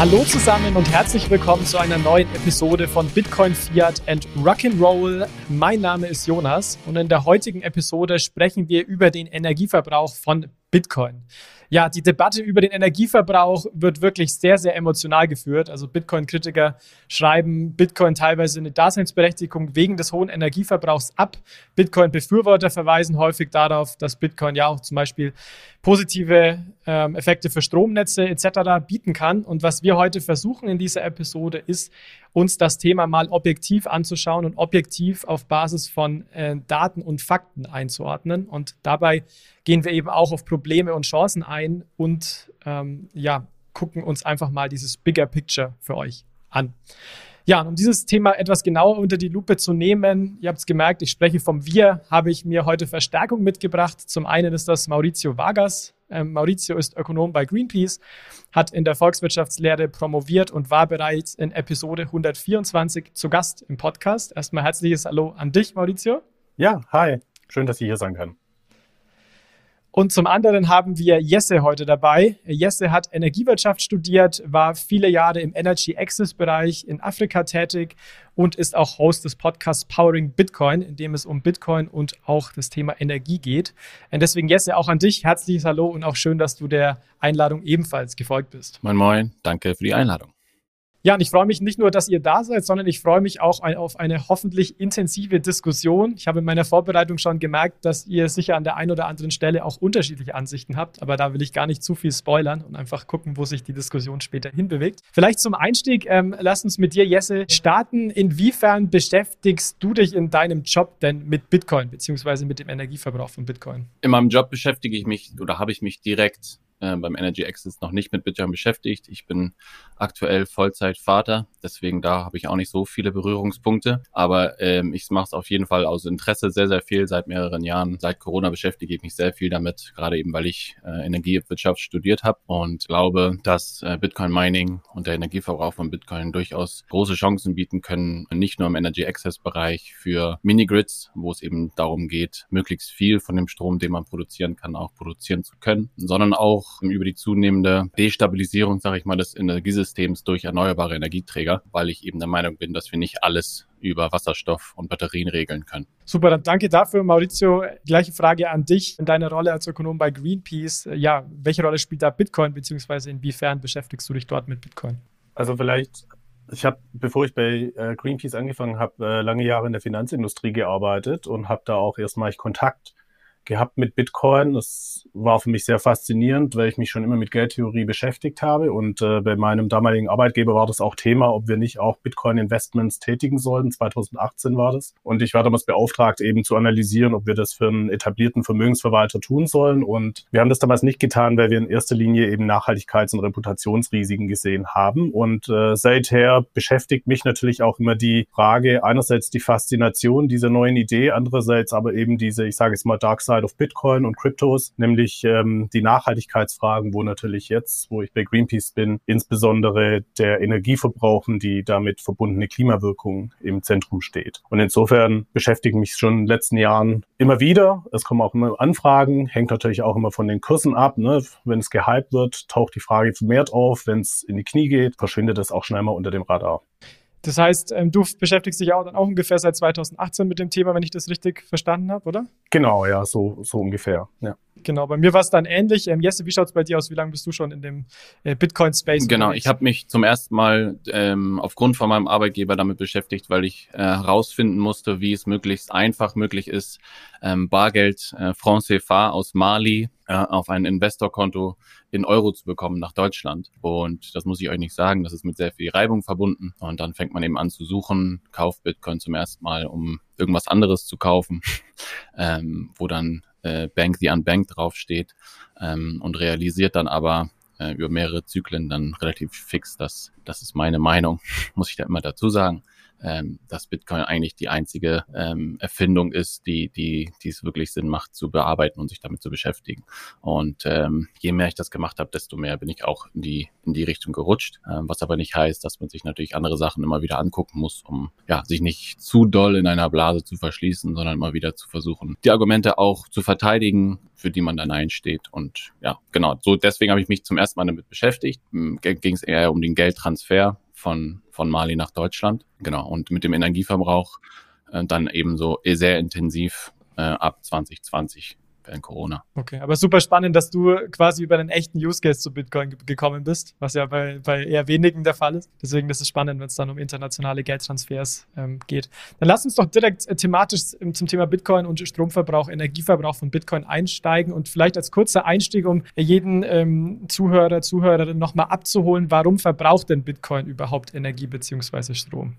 Hallo zusammen und herzlich willkommen zu einer neuen Episode von Bitcoin, Fiat and Rock'n'Roll. Mein Name ist Jonas und in der heutigen Episode sprechen wir über den Energieverbrauch von Bitcoin. Ja, die Debatte über den Energieverbrauch wird wirklich sehr, sehr emotional geführt. Also Bitcoin-Kritiker schreiben Bitcoin teilweise eine Daseinsberechtigung wegen des hohen Energieverbrauchs ab. Bitcoin-Befürworter verweisen häufig darauf, dass Bitcoin ja auch zum Beispiel positive ähm, Effekte für Stromnetze etc. bieten kann. Und was wir heute versuchen in dieser Episode ist, uns das Thema mal objektiv anzuschauen und objektiv auf Basis von äh, Daten und Fakten einzuordnen. Und dabei gehen wir eben auch auf Probleme und Chancen ein und ähm, ja, gucken uns einfach mal dieses Bigger Picture für euch an. Ja, um dieses Thema etwas genauer unter die Lupe zu nehmen, ihr habt es gemerkt, ich spreche vom Wir, habe ich mir heute Verstärkung mitgebracht. Zum einen ist das Maurizio Vargas. Ähm, Maurizio ist Ökonom bei Greenpeace, hat in der Volkswirtschaftslehre promoviert und war bereits in Episode 124 zu Gast im Podcast. Erstmal herzliches Hallo an dich, Maurizio. Ja, hi. Schön, dass ich hier sein kann. Und zum anderen haben wir Jesse heute dabei. Jesse hat Energiewirtschaft studiert, war viele Jahre im Energy Access Bereich in Afrika tätig und ist auch Host des Podcasts Powering Bitcoin, in dem es um Bitcoin und auch das Thema Energie geht. Und deswegen Jesse auch an dich herzliches Hallo und auch schön, dass du der Einladung ebenfalls gefolgt bist. Moin Moin, danke für die Einladung. Ja, und ich freue mich nicht nur, dass ihr da seid, sondern ich freue mich auch auf eine hoffentlich intensive Diskussion. Ich habe in meiner Vorbereitung schon gemerkt, dass ihr sicher an der einen oder anderen Stelle auch unterschiedliche Ansichten habt, aber da will ich gar nicht zu viel spoilern und einfach gucken, wo sich die Diskussion später hinbewegt. Vielleicht zum Einstieg, ähm, lass uns mit dir, Jesse, starten. Inwiefern beschäftigst du dich in deinem Job denn mit Bitcoin beziehungsweise mit dem Energieverbrauch von Bitcoin? In meinem Job beschäftige ich mich oder habe ich mich direkt äh, beim Energy Access noch nicht mit Bitcoin beschäftigt. Ich bin aktuell Vollzeitvater, deswegen da habe ich auch nicht so viele Berührungspunkte. Aber ähm, ich mache es auf jeden Fall aus Interesse sehr, sehr viel seit mehreren Jahren. Seit Corona beschäftige ich mich sehr viel damit, gerade eben weil ich äh, Energiewirtschaft studiert habe und glaube, dass äh, Bitcoin Mining und der Energieverbrauch von Bitcoin durchaus große Chancen bieten können, nicht nur im Energy Access Bereich für Minigrids, wo es eben darum geht, möglichst viel von dem Strom, den man produzieren kann, auch produzieren zu können, sondern auch über die zunehmende Destabilisierung, sage ich mal, des Energiesystems durch erneuerbare Energieträger, weil ich eben der Meinung bin, dass wir nicht alles über Wasserstoff und Batterien regeln können. Super, dann danke dafür, Maurizio. Gleiche Frage an dich in deiner Rolle als Ökonom bei Greenpeace. Ja, welche Rolle spielt da Bitcoin, beziehungsweise inwiefern beschäftigst du dich dort mit Bitcoin? Also vielleicht ich habe, bevor ich bei äh, Greenpeace angefangen habe, äh, lange Jahre in der Finanzindustrie gearbeitet und habe da auch erstmalig Kontakt gehabt mit Bitcoin. Das war für mich sehr faszinierend, weil ich mich schon immer mit Geldtheorie beschäftigt habe. Und äh, bei meinem damaligen Arbeitgeber war das auch Thema, ob wir nicht auch Bitcoin-Investments tätigen sollten. 2018 war das. Und ich war damals beauftragt, eben zu analysieren, ob wir das für einen etablierten Vermögensverwalter tun sollen. Und wir haben das damals nicht getan, weil wir in erster Linie eben Nachhaltigkeits- und Reputationsrisiken gesehen haben. Und äh, seither beschäftigt mich natürlich auch immer die Frage, einerseits die Faszination dieser neuen Idee, andererseits aber eben diese, ich sage es mal, Dark Side of Bitcoin und Kryptos, nämlich ähm, die Nachhaltigkeitsfragen, wo natürlich jetzt, wo ich bei Greenpeace bin, insbesondere der Energieverbrauch und die damit verbundene Klimawirkung im Zentrum steht. Und insofern beschäftigen mich schon in den letzten Jahren immer wieder. Es kommen auch immer Anfragen, hängt natürlich auch immer von den Kursen ab. Ne? Wenn es gehypt wird, taucht die Frage vermehrt auf. Wenn es in die Knie geht, verschwindet es auch schnell mal unter dem Radar. Das heißt, ähm, du beschäftigst dich auch dann auch ungefähr seit 2018 mit dem Thema, wenn ich das richtig verstanden habe, oder? Genau, ja, so, so ungefähr. Ja. Genau, bei mir war es dann ähnlich. Ähm, Jesse, wie schaut es bei dir aus? Wie lange bist du schon in dem äh, Bitcoin-Space? Genau, ich habe mich zum ersten Mal ähm, aufgrund von meinem Arbeitgeber damit beschäftigt, weil ich äh, herausfinden musste, wie es möglichst einfach möglich ist, ähm, Bargeld äh, Franc CFA aus Mali äh, auf ein Investorkonto in Euro zu bekommen nach Deutschland. Und das muss ich euch nicht sagen, das ist mit sehr viel Reibung verbunden. Und dann fängt man eben an zu suchen, kauft Bitcoin zum ersten Mal, um irgendwas anderes zu kaufen, ähm, wo dann äh, Bank the Unbanked draufsteht ähm, und realisiert dann aber äh, über mehrere Zyklen dann relativ fix, dass das ist meine Meinung, muss ich da immer dazu sagen, ähm, dass Bitcoin eigentlich die einzige ähm, Erfindung ist, die, die, die es wirklich Sinn macht zu bearbeiten und sich damit zu beschäftigen. Und ähm, je mehr ich das gemacht habe, desto mehr bin ich auch in die, in die Richtung gerutscht. Ähm, was aber nicht heißt, dass man sich natürlich andere Sachen immer wieder angucken muss, um ja, sich nicht zu doll in einer Blase zu verschließen, sondern immer wieder zu versuchen, die Argumente auch zu verteidigen, für die man dann einsteht. Und ja, genau, so deswegen habe ich mich zum ersten Mal damit beschäftigt. Ging es eher um den Geldtransfer von, von Mali nach Deutschland. Genau, und mit dem Energieverbrauch äh, dann eben so sehr intensiv äh, ab 2020 während Corona. Okay, aber super spannend, dass du quasi über einen echten Use Case zu Bitcoin gekommen bist, was ja bei, bei eher wenigen der Fall ist. Deswegen ist es spannend, wenn es dann um internationale Geldtransfers ähm, geht. Dann lass uns doch direkt äh, thematisch zum Thema Bitcoin und Stromverbrauch, Energieverbrauch von Bitcoin einsteigen und vielleicht als kurzer Einstieg, um jeden ähm, Zuhörer, Zuhörerin nochmal abzuholen, warum verbraucht denn Bitcoin überhaupt Energie bzw. Strom?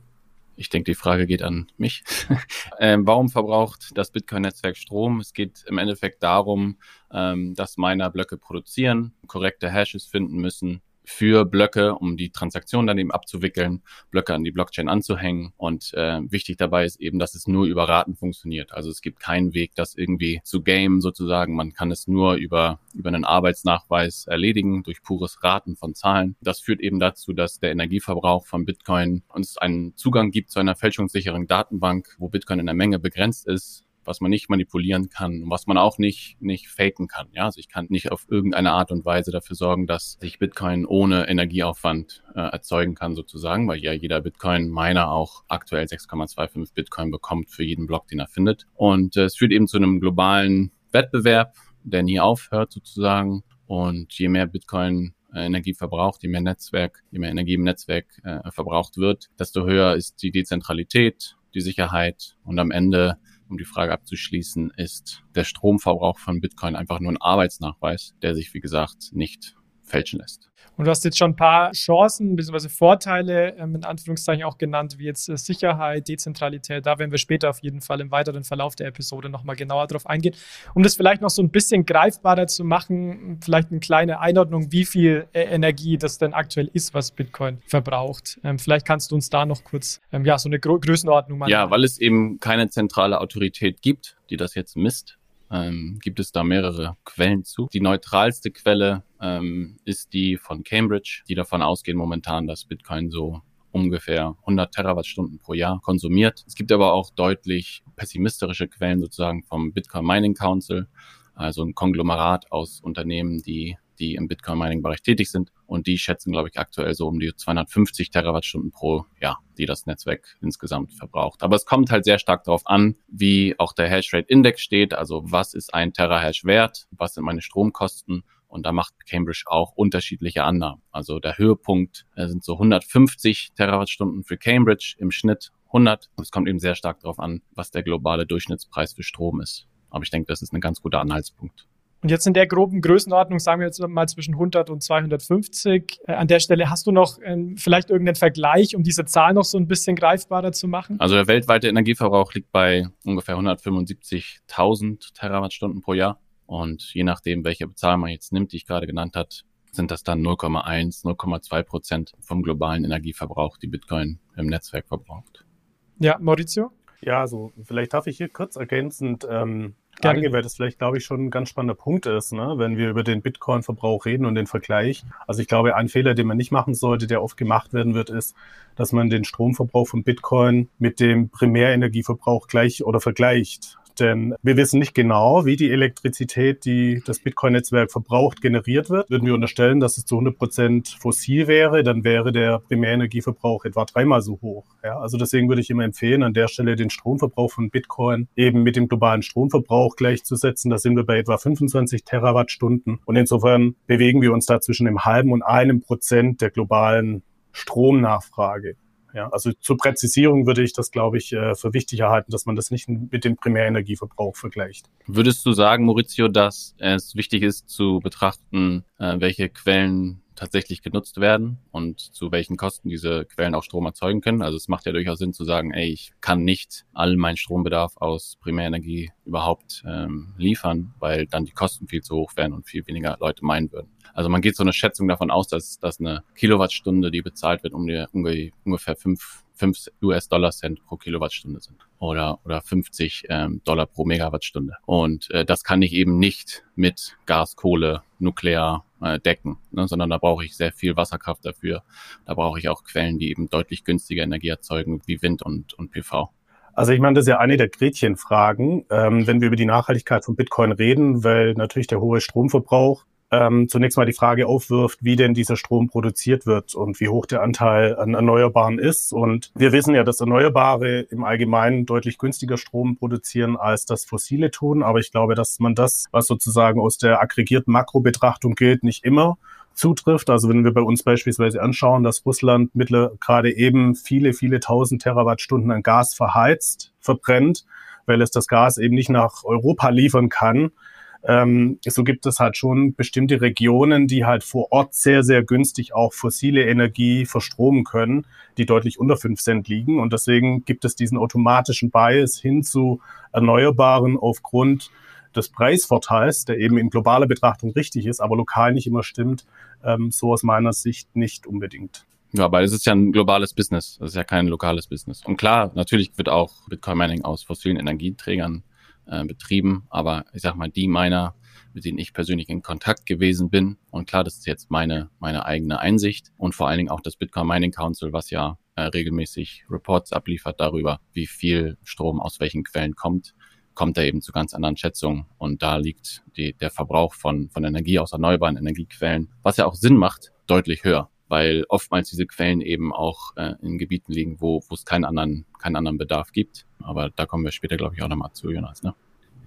Ich denke, die Frage geht an mich. ähm, warum verbraucht das Bitcoin-Netzwerk Strom? Es geht im Endeffekt darum, ähm, dass Miner Blöcke produzieren, korrekte Hashes finden müssen, für Blöcke, um die Transaktion dann eben abzuwickeln, Blöcke an die Blockchain anzuhängen. Und äh, wichtig dabei ist eben, dass es nur über Raten funktioniert. Also es gibt keinen Weg, das irgendwie zu game sozusagen. Man kann es nur über, über einen Arbeitsnachweis erledigen, durch pures Raten von Zahlen. Das führt eben dazu, dass der Energieverbrauch von Bitcoin uns einen Zugang gibt zu einer fälschungssicheren Datenbank, wo Bitcoin in der Menge begrenzt ist was man nicht manipulieren kann und was man auch nicht, nicht faken kann. Ja, also ich kann nicht auf irgendeine Art und Weise dafür sorgen, dass sich Bitcoin ohne Energieaufwand äh, erzeugen kann sozusagen, weil ja jeder Bitcoin-Miner auch aktuell 6,25 Bitcoin bekommt für jeden Block, den er findet. Und äh, es führt eben zu einem globalen Wettbewerb, der nie aufhört sozusagen. Und je mehr Bitcoin äh, Energie verbraucht, je mehr Netzwerk, je mehr Energie im Netzwerk äh, verbraucht wird, desto höher ist die Dezentralität, die Sicherheit und am Ende um die Frage abzuschließen, ist der Stromverbrauch von Bitcoin einfach nur ein Arbeitsnachweis, der sich, wie gesagt, nicht fälschen lässt. Und du hast jetzt schon ein paar Chancen bzw. Vorteile ähm, in Anführungszeichen auch genannt, wie jetzt äh, Sicherheit, Dezentralität. Da werden wir später auf jeden Fall im weiteren Verlauf der Episode nochmal genauer drauf eingehen. Um das vielleicht noch so ein bisschen greifbarer zu machen, vielleicht eine kleine Einordnung, wie viel äh, Energie das denn aktuell ist, was Bitcoin verbraucht. Ähm, vielleicht kannst du uns da noch kurz ähm, ja, so eine Gro Größenordnung machen. Ja, weil es eben keine zentrale Autorität gibt, die das jetzt misst ähm, gibt es da mehrere Quellen zu. Die neutralste Quelle ähm, ist die von Cambridge, die davon ausgehen momentan, dass Bitcoin so ungefähr 100 Terawattstunden pro Jahr konsumiert. Es gibt aber auch deutlich pessimistische Quellen sozusagen vom Bitcoin Mining Council, also ein Konglomerat aus Unternehmen, die die im Bitcoin-Mining-Bereich tätig sind. Und die schätzen, glaube ich, aktuell so um die 250 Terawattstunden pro Jahr, die das Netzwerk insgesamt verbraucht. Aber es kommt halt sehr stark darauf an, wie auch der Hashrate-Index steht. Also was ist ein Terahash wert? Was sind meine Stromkosten? Und da macht Cambridge auch unterschiedliche Annahmen. Also der Höhepunkt äh, sind so 150 Terawattstunden für Cambridge im Schnitt 100. Und es kommt eben sehr stark darauf an, was der globale Durchschnittspreis für Strom ist. Aber ich denke, das ist ein ganz guter Anhaltspunkt. Und jetzt in der groben Größenordnung, sagen wir jetzt mal zwischen 100 und 250. Äh, an der Stelle hast du noch äh, vielleicht irgendeinen Vergleich, um diese Zahl noch so ein bisschen greifbarer zu machen? Also der weltweite Energieverbrauch liegt bei ungefähr 175.000 Terawattstunden pro Jahr. Und je nachdem, welche Zahl man jetzt nimmt, die ich gerade genannt hat, sind das dann 0,1, 0,2 Prozent vom globalen Energieverbrauch, die Bitcoin im Netzwerk verbraucht. Ja, Maurizio? Ja, also vielleicht darf ich hier kurz ergänzend ähm, Gerne. weil das vielleicht, glaube ich, schon ein ganz spannender Punkt ist, ne? wenn wir über den Bitcoin-Verbrauch reden und den Vergleich. Also ich glaube, ein Fehler, den man nicht machen sollte, der oft gemacht werden wird, ist, dass man den Stromverbrauch von Bitcoin mit dem Primärenergieverbrauch gleich oder vergleicht. Denn wir wissen nicht genau, wie die Elektrizität, die das Bitcoin-Netzwerk verbraucht, generiert wird. Würden wir unterstellen, dass es zu 100 Prozent fossil wäre, dann wäre der Primärenergieverbrauch etwa dreimal so hoch. Ja, also deswegen würde ich immer empfehlen, an der Stelle den Stromverbrauch von Bitcoin eben mit dem globalen Stromverbrauch gleichzusetzen. Da sind wir bei etwa 25 Terawattstunden. Und insofern bewegen wir uns da zwischen einem halben und einem Prozent der globalen Stromnachfrage. Ja, also zur Präzisierung würde ich das, glaube ich, äh, für wichtig erhalten, dass man das nicht mit dem Primärenergieverbrauch vergleicht. Würdest du sagen, Maurizio, dass es wichtig ist zu betrachten, äh, welche Quellen tatsächlich genutzt werden und zu welchen Kosten diese Quellen auch Strom erzeugen können. Also es macht ja durchaus Sinn zu sagen, ey, ich kann nicht all meinen Strombedarf aus Primärenergie überhaupt ähm, liefern, weil dann die Kosten viel zu hoch wären und viel weniger Leute meinen würden. Also man geht so eine Schätzung davon aus, dass, dass eine Kilowattstunde, die bezahlt wird, um die, ungefähr fünf 5 US-Dollar-Cent pro Kilowattstunde sind oder, oder 50 ähm, Dollar pro Megawattstunde. Und äh, das kann ich eben nicht mit Gas, Kohle, Nuklear äh, decken, ne, sondern da brauche ich sehr viel Wasserkraft dafür. Da brauche ich auch Quellen, die eben deutlich günstiger Energie erzeugen, wie Wind und, und PV. Also ich meine, das ist ja eine der Gretchenfragen, ähm, wenn wir über die Nachhaltigkeit von Bitcoin reden, weil natürlich der hohe Stromverbrauch ähm, zunächst mal die Frage aufwirft, wie denn dieser Strom produziert wird und wie hoch der Anteil an Erneuerbaren ist. Und wir wissen ja, dass Erneuerbare im Allgemeinen deutlich günstiger Strom produzieren, als das Fossile tun. Aber ich glaube, dass man das, was sozusagen aus der aggregierten Makrobetrachtung gilt, nicht immer zutrifft. Also wenn wir bei uns beispielsweise anschauen, dass Russland mittlerweile gerade eben viele, viele tausend Terawattstunden an Gas verheizt, verbrennt, weil es das Gas eben nicht nach Europa liefern kann, ähm, so gibt es halt schon bestimmte Regionen, die halt vor Ort sehr, sehr günstig auch fossile Energie verstromen können, die deutlich unter 5 Cent liegen. Und deswegen gibt es diesen automatischen Bias hin zu Erneuerbaren aufgrund des Preisvorteils, der eben in globaler Betrachtung richtig ist, aber lokal nicht immer stimmt, ähm, so aus meiner Sicht nicht unbedingt. Ja, aber es ist ja ein globales Business. Das ist ja kein lokales Business. Und klar, natürlich wird auch Bitcoin Mining aus fossilen Energieträgern äh, betrieben, aber ich sag mal, die meiner, mit denen ich persönlich in Kontakt gewesen bin. Und klar, das ist jetzt meine, meine eigene Einsicht und vor allen Dingen auch das Bitcoin Mining Council, was ja äh, regelmäßig Reports abliefert darüber, wie viel Strom aus welchen Quellen kommt, kommt er eben zu ganz anderen Schätzungen. Und da liegt die, der Verbrauch von, von Energie aus erneuerbaren Energiequellen, was ja auch Sinn macht, deutlich höher weil oftmals diese Quellen eben auch äh, in Gebieten liegen, wo, es keinen anderen, keinen anderen Bedarf gibt. Aber da kommen wir später, glaube ich, auch nochmal zu, Jonas. Ne?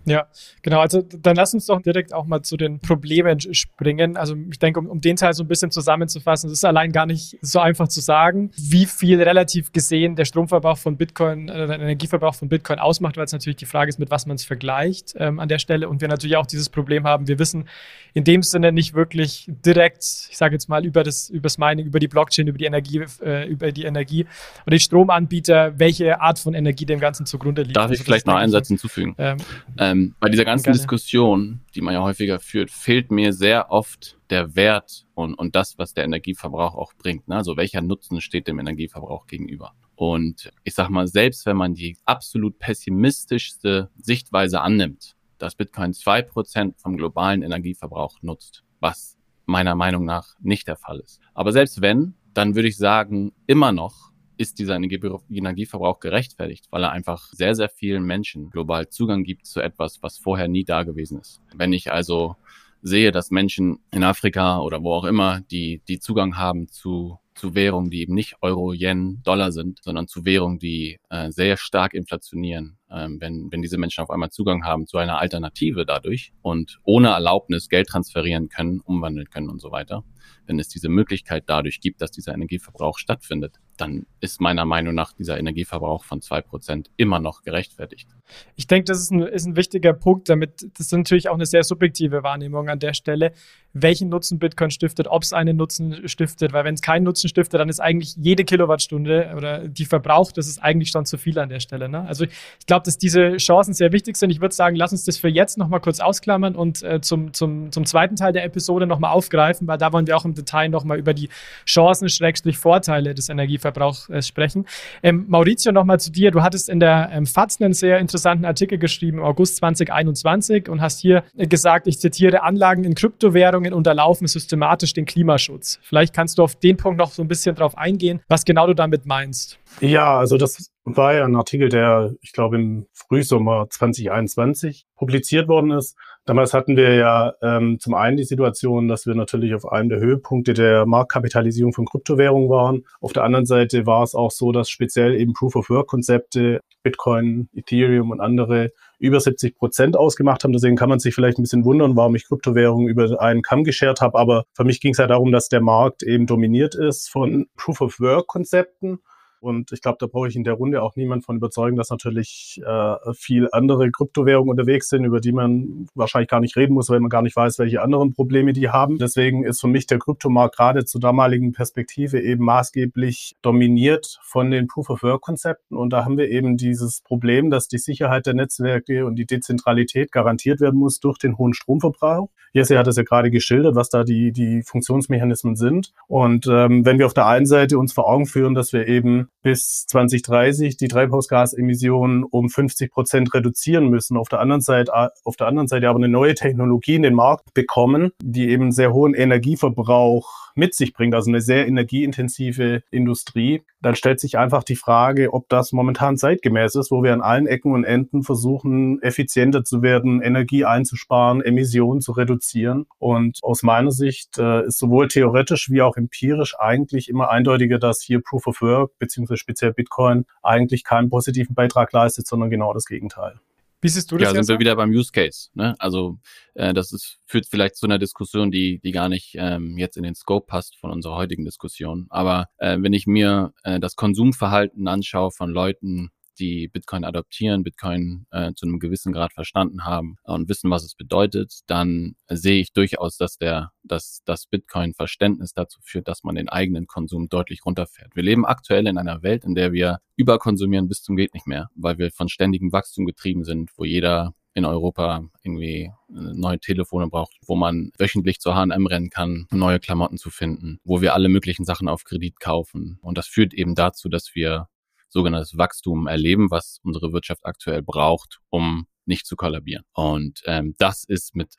Ja, genau. Also dann lass uns doch direkt auch mal zu den Problemen springen. Also ich denke, um, um den Teil so ein bisschen zusammenzufassen, es ist allein gar nicht so einfach zu sagen, wie viel relativ gesehen der Stromverbrauch von Bitcoin, äh, der Energieverbrauch von Bitcoin ausmacht, weil es natürlich die Frage ist, mit was man es vergleicht ähm, an der Stelle. Und wir natürlich auch dieses Problem haben, wir wissen in dem Sinne nicht wirklich direkt, ich sage jetzt mal, über das, über das Mining, über die Blockchain, über die Energie, äh, über die Energie oder die Stromanbieter, welche Art von Energie dem Ganzen zugrunde liegt. Darf ich also, vielleicht noch einen Satz hinzufügen? Ähm, ähm ähm, bei dieser ganzen Gerne. Diskussion, die man ja häufiger führt, fehlt mir sehr oft der Wert und, und das, was der Energieverbrauch auch bringt. Ne? Also welcher Nutzen steht dem Energieverbrauch gegenüber? Und ich sag mal, selbst wenn man die absolut pessimistischste Sichtweise annimmt, dass Bitcoin zwei Prozent vom globalen Energieverbrauch nutzt, was meiner Meinung nach nicht der Fall ist. Aber selbst wenn, dann würde ich sagen, immer noch ist dieser Energieverbrauch gerechtfertigt, weil er einfach sehr, sehr vielen Menschen global Zugang gibt zu etwas, was vorher nie da gewesen ist. Wenn ich also sehe, dass Menschen in Afrika oder wo auch immer, die, die Zugang haben zu, zu Währungen, die eben nicht Euro, Yen, Dollar sind, sondern zu Währungen, die äh, sehr stark inflationieren, ähm, wenn, wenn diese Menschen auf einmal Zugang haben zu einer Alternative dadurch und ohne Erlaubnis Geld transferieren können, umwandeln können und so weiter, wenn es diese Möglichkeit dadurch gibt, dass dieser Energieverbrauch stattfindet, dann ist meiner Meinung nach dieser Energieverbrauch von zwei Prozent immer noch gerechtfertigt. Ich denke, das ist ein, ist ein wichtiger Punkt, damit das ist natürlich auch eine sehr subjektive Wahrnehmung an der Stelle, welchen Nutzen Bitcoin stiftet, ob es einen Nutzen stiftet, weil wenn es keinen Nutzen stiftet, dann ist eigentlich jede Kilowattstunde oder die verbraucht, das ist eigentlich schon zu viel an der Stelle. Ne? Also ich glaube, dass diese Chancen sehr wichtig sind. Ich würde sagen, lass uns das für jetzt nochmal kurz ausklammern und äh, zum, zum, zum zweiten Teil der Episode nochmal aufgreifen, weil da wollen wir auch im Detail nochmal über die Chancen, Schrägstrich Vorteile des Energieverbrauchs äh, sprechen. Ähm, Maurizio, nochmal zu dir. Du hattest in der ähm, FAZ einen sehr interessanten Artikel geschrieben im August 2021 und hast hier gesagt, ich zitiere, Anlagen in Kryptowährungen unterlaufen systematisch den Klimaschutz. Vielleicht kannst du auf den Punkt noch so ein bisschen drauf eingehen, was genau du damit meinst. Ja, also das war ja ein Artikel, der, ich glaube, im Frühsommer 2021 publiziert worden ist. Damals hatten wir ja ähm, zum einen die Situation, dass wir natürlich auf einem der Höhepunkte der Marktkapitalisierung von Kryptowährungen waren. Auf der anderen Seite war es auch so, dass speziell eben Proof-of-Work-Konzepte, Bitcoin, Ethereum und andere über 70 Prozent ausgemacht haben. Deswegen kann man sich vielleicht ein bisschen wundern, warum ich Kryptowährungen über einen Kamm geschert habe. Aber für mich ging es ja darum, dass der Markt eben dominiert ist von Proof-of-Work-Konzepten und ich glaube, da brauche ich in der Runde auch niemand von überzeugen, dass natürlich äh, viel andere Kryptowährungen unterwegs sind, über die man wahrscheinlich gar nicht reden muss, weil man gar nicht weiß, welche anderen Probleme die haben. Deswegen ist für mich der Kryptomarkt gerade zur damaligen Perspektive eben maßgeblich dominiert von den Proof-of-Work-Konzepten. Und da haben wir eben dieses Problem, dass die Sicherheit der Netzwerke und die Dezentralität garantiert werden muss durch den hohen Stromverbrauch. Jesse hat es ja gerade geschildert, was da die, die Funktionsmechanismen sind. Und ähm, wenn wir auf der einen Seite uns vor Augen führen, dass wir eben bis 2030 die Treibhausgasemissionen um 50 Prozent reduzieren müssen. Auf der anderen Seite, äh, auf der anderen Seite aber eine neue Technologie in den Markt bekommen, die eben sehr hohen Energieverbrauch mit sich bringt, also eine sehr energieintensive Industrie, dann stellt sich einfach die Frage, ob das momentan zeitgemäß ist, wo wir an allen Ecken und Enden versuchen, effizienter zu werden, Energie einzusparen, Emissionen zu reduzieren. Und aus meiner Sicht äh, ist sowohl theoretisch wie auch empirisch eigentlich immer eindeutiger, dass hier Proof of Work beziehungsweise speziell Bitcoin eigentlich keinen positiven Beitrag leistet, sondern genau das Gegenteil. Wie siehst du das? Ja, sind wir wieder beim Use Case. Ne? Also äh, das ist, führt vielleicht zu einer Diskussion, die, die gar nicht ähm, jetzt in den Scope passt von unserer heutigen Diskussion. Aber äh, wenn ich mir äh, das Konsumverhalten anschaue von Leuten, die Bitcoin adoptieren, Bitcoin äh, zu einem gewissen Grad verstanden haben und wissen, was es bedeutet, dann sehe ich durchaus, dass der, dass das Bitcoin-Verständnis dazu führt, dass man den eigenen Konsum deutlich runterfährt. Wir leben aktuell in einer Welt, in der wir überkonsumieren bis zum geht nicht mehr, weil wir von ständigem Wachstum getrieben sind, wo jeder in Europa irgendwie neue Telefone braucht, wo man wöchentlich zur H&M rennen kann, neue Klamotten zu finden, wo wir alle möglichen Sachen auf Kredit kaufen. Und das führt eben dazu, dass wir sogenanntes Wachstum erleben, was unsere Wirtschaft aktuell braucht, um nicht zu kollabieren. Und ähm, das ist mit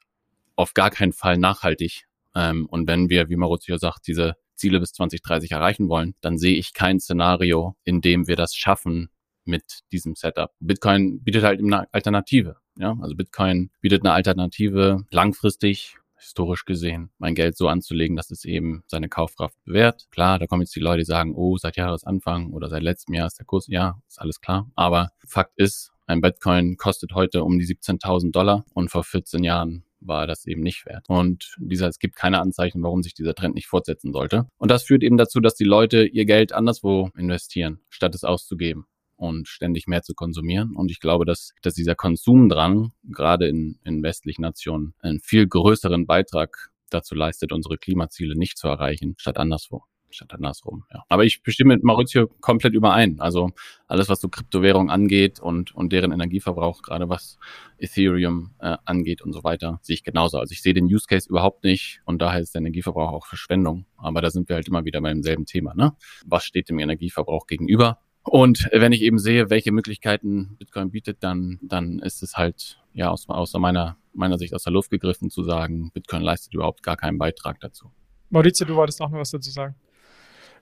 auf gar keinen Fall nachhaltig. Ähm, und wenn wir, wie Maurizio sagt, diese Ziele bis 2030 erreichen wollen, dann sehe ich kein Szenario, in dem wir das schaffen mit diesem Setup. Bitcoin bietet halt eine Alternative. Ja, also Bitcoin bietet eine Alternative langfristig historisch gesehen, mein Geld so anzulegen, dass es eben seine Kaufkraft bewährt. Klar, da kommen jetzt die Leute, die sagen, oh, seit Jahresanfang oder seit letztem Jahr ist der Kurs, ja, ist alles klar. Aber Fakt ist, ein Bitcoin kostet heute um die 17.000 Dollar und vor 14 Jahren war das eben nicht wert. Und dieser, es gibt keine Anzeichen, warum sich dieser Trend nicht fortsetzen sollte. Und das führt eben dazu, dass die Leute ihr Geld anderswo investieren, statt es auszugeben und ständig mehr zu konsumieren. Und ich glaube, dass, dass dieser Konsumdrang gerade in, in westlichen Nationen einen viel größeren Beitrag dazu leistet, unsere Klimaziele nicht zu erreichen, statt anderswo statt andersrum. Ja. Aber ich bestimme mit Maurizio komplett überein. Also alles, was so Kryptowährung angeht und, und deren Energieverbrauch, gerade was Ethereum äh, angeht und so weiter, sehe ich genauso. Also ich sehe den Use Case überhaupt nicht und daher ist der Energieverbrauch auch Verschwendung. Aber da sind wir halt immer wieder beim selben Thema. Ne? Was steht dem Energieverbrauch gegenüber? Und wenn ich eben sehe, welche Möglichkeiten Bitcoin bietet, dann, dann ist es halt ja aus, aus meiner, meiner Sicht aus der Luft gegriffen zu sagen, Bitcoin leistet überhaupt gar keinen Beitrag dazu. Maurizio, du wolltest auch noch was dazu sagen.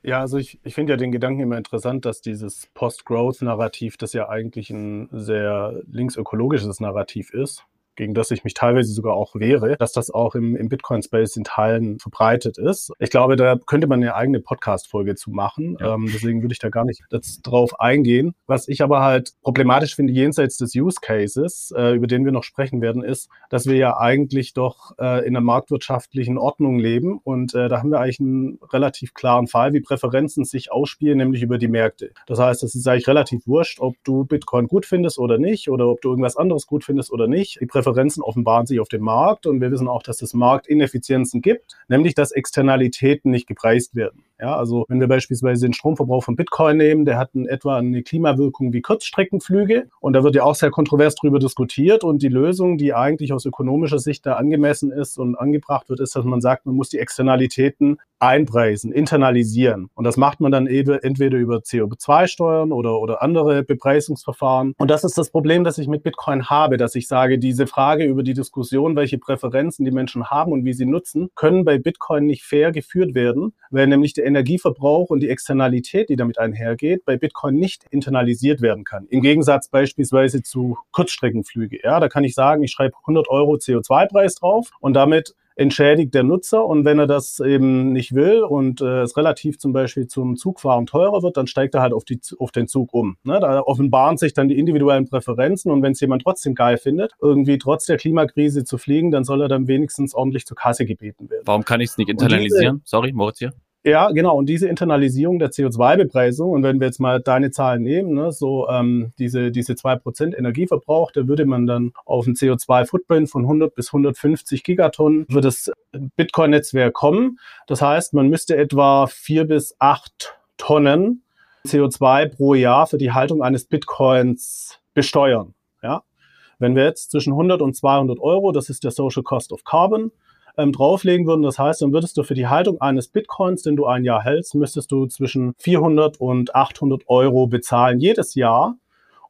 Ja, also ich, ich finde ja den Gedanken immer interessant, dass dieses Post-Growth-Narrativ, das ja eigentlich ein sehr linksökologisches Narrativ ist, gegen das ich mich teilweise sogar auch wehre, dass das auch im, im Bitcoin-Space in Teilen verbreitet ist. Ich glaube, da könnte man eine eigene Podcast-Folge zu machen. Ja. Ähm, deswegen würde ich da gar nicht drauf eingehen. Was ich aber halt problematisch finde, jenseits des Use Cases, äh, über den wir noch sprechen werden, ist, dass wir ja eigentlich doch äh, in einer marktwirtschaftlichen Ordnung leben. Und äh, da haben wir eigentlich einen relativ klaren Fall, wie Präferenzen sich ausspielen, nämlich über die Märkte. Das heißt, es ist eigentlich relativ wurscht, ob du Bitcoin gut findest oder nicht, oder ob du irgendwas anderes gut findest oder nicht. Die Präferenzen offenbaren sich auf dem Markt und wir wissen auch, dass es Marktineffizienzen gibt, nämlich dass Externalitäten nicht gepreist werden. Ja, also wenn wir beispielsweise den Stromverbrauch von Bitcoin nehmen, der hat in etwa eine Klimawirkung wie Kurzstreckenflüge. Und da wird ja auch sehr kontrovers drüber diskutiert. Und die Lösung, die eigentlich aus ökonomischer Sicht da angemessen ist und angebracht wird, ist, dass man sagt, man muss die Externalitäten einpreisen, internalisieren. Und das macht man dann entweder über CO2-Steuern oder, oder andere Bepreisungsverfahren. Und das ist das Problem, das ich mit Bitcoin habe, dass ich sage, diese Frage über die Diskussion, welche Präferenzen die Menschen haben und wie sie nutzen, können bei Bitcoin nicht fair geführt werden, weil nämlich der Energieverbrauch und die Externalität, die damit einhergeht, bei Bitcoin nicht internalisiert werden kann. Im Gegensatz beispielsweise zu Kurzstreckenflüge. Ja, da kann ich sagen, ich schreibe 100 Euro CO2-Preis drauf und damit entschädigt der Nutzer und wenn er das eben nicht will und äh, es relativ zum Beispiel zum Zugfahren teurer wird, dann steigt er halt auf, die, auf den Zug um. Ne? Da offenbaren sich dann die individuellen Präferenzen und wenn es jemand trotzdem geil findet, irgendwie trotz der Klimakrise zu fliegen, dann soll er dann wenigstens ordentlich zur Kasse gebeten werden. Warum kann ich es nicht internalisieren? Diese, Sorry, Moritz hier. Ja, genau. Und diese Internalisierung der CO2-Bepreisung, und wenn wir jetzt mal deine Zahlen nehmen, ne, so ähm, diese, diese zwei Prozent Energieverbrauch, da würde man dann auf einen CO2-Footprint von 100 bis 150 Gigatonnen für das Bitcoin-Netzwerk kommen. Das heißt, man müsste etwa vier bis acht Tonnen CO2 pro Jahr für die Haltung eines Bitcoins besteuern. Ja? Wenn wir jetzt zwischen 100 und 200 Euro, das ist der Social Cost of Carbon, ähm, drauflegen würden. Das heißt, dann würdest du für die Haltung eines Bitcoins, den du ein Jahr hältst, müsstest du zwischen 400 und 800 Euro bezahlen jedes Jahr.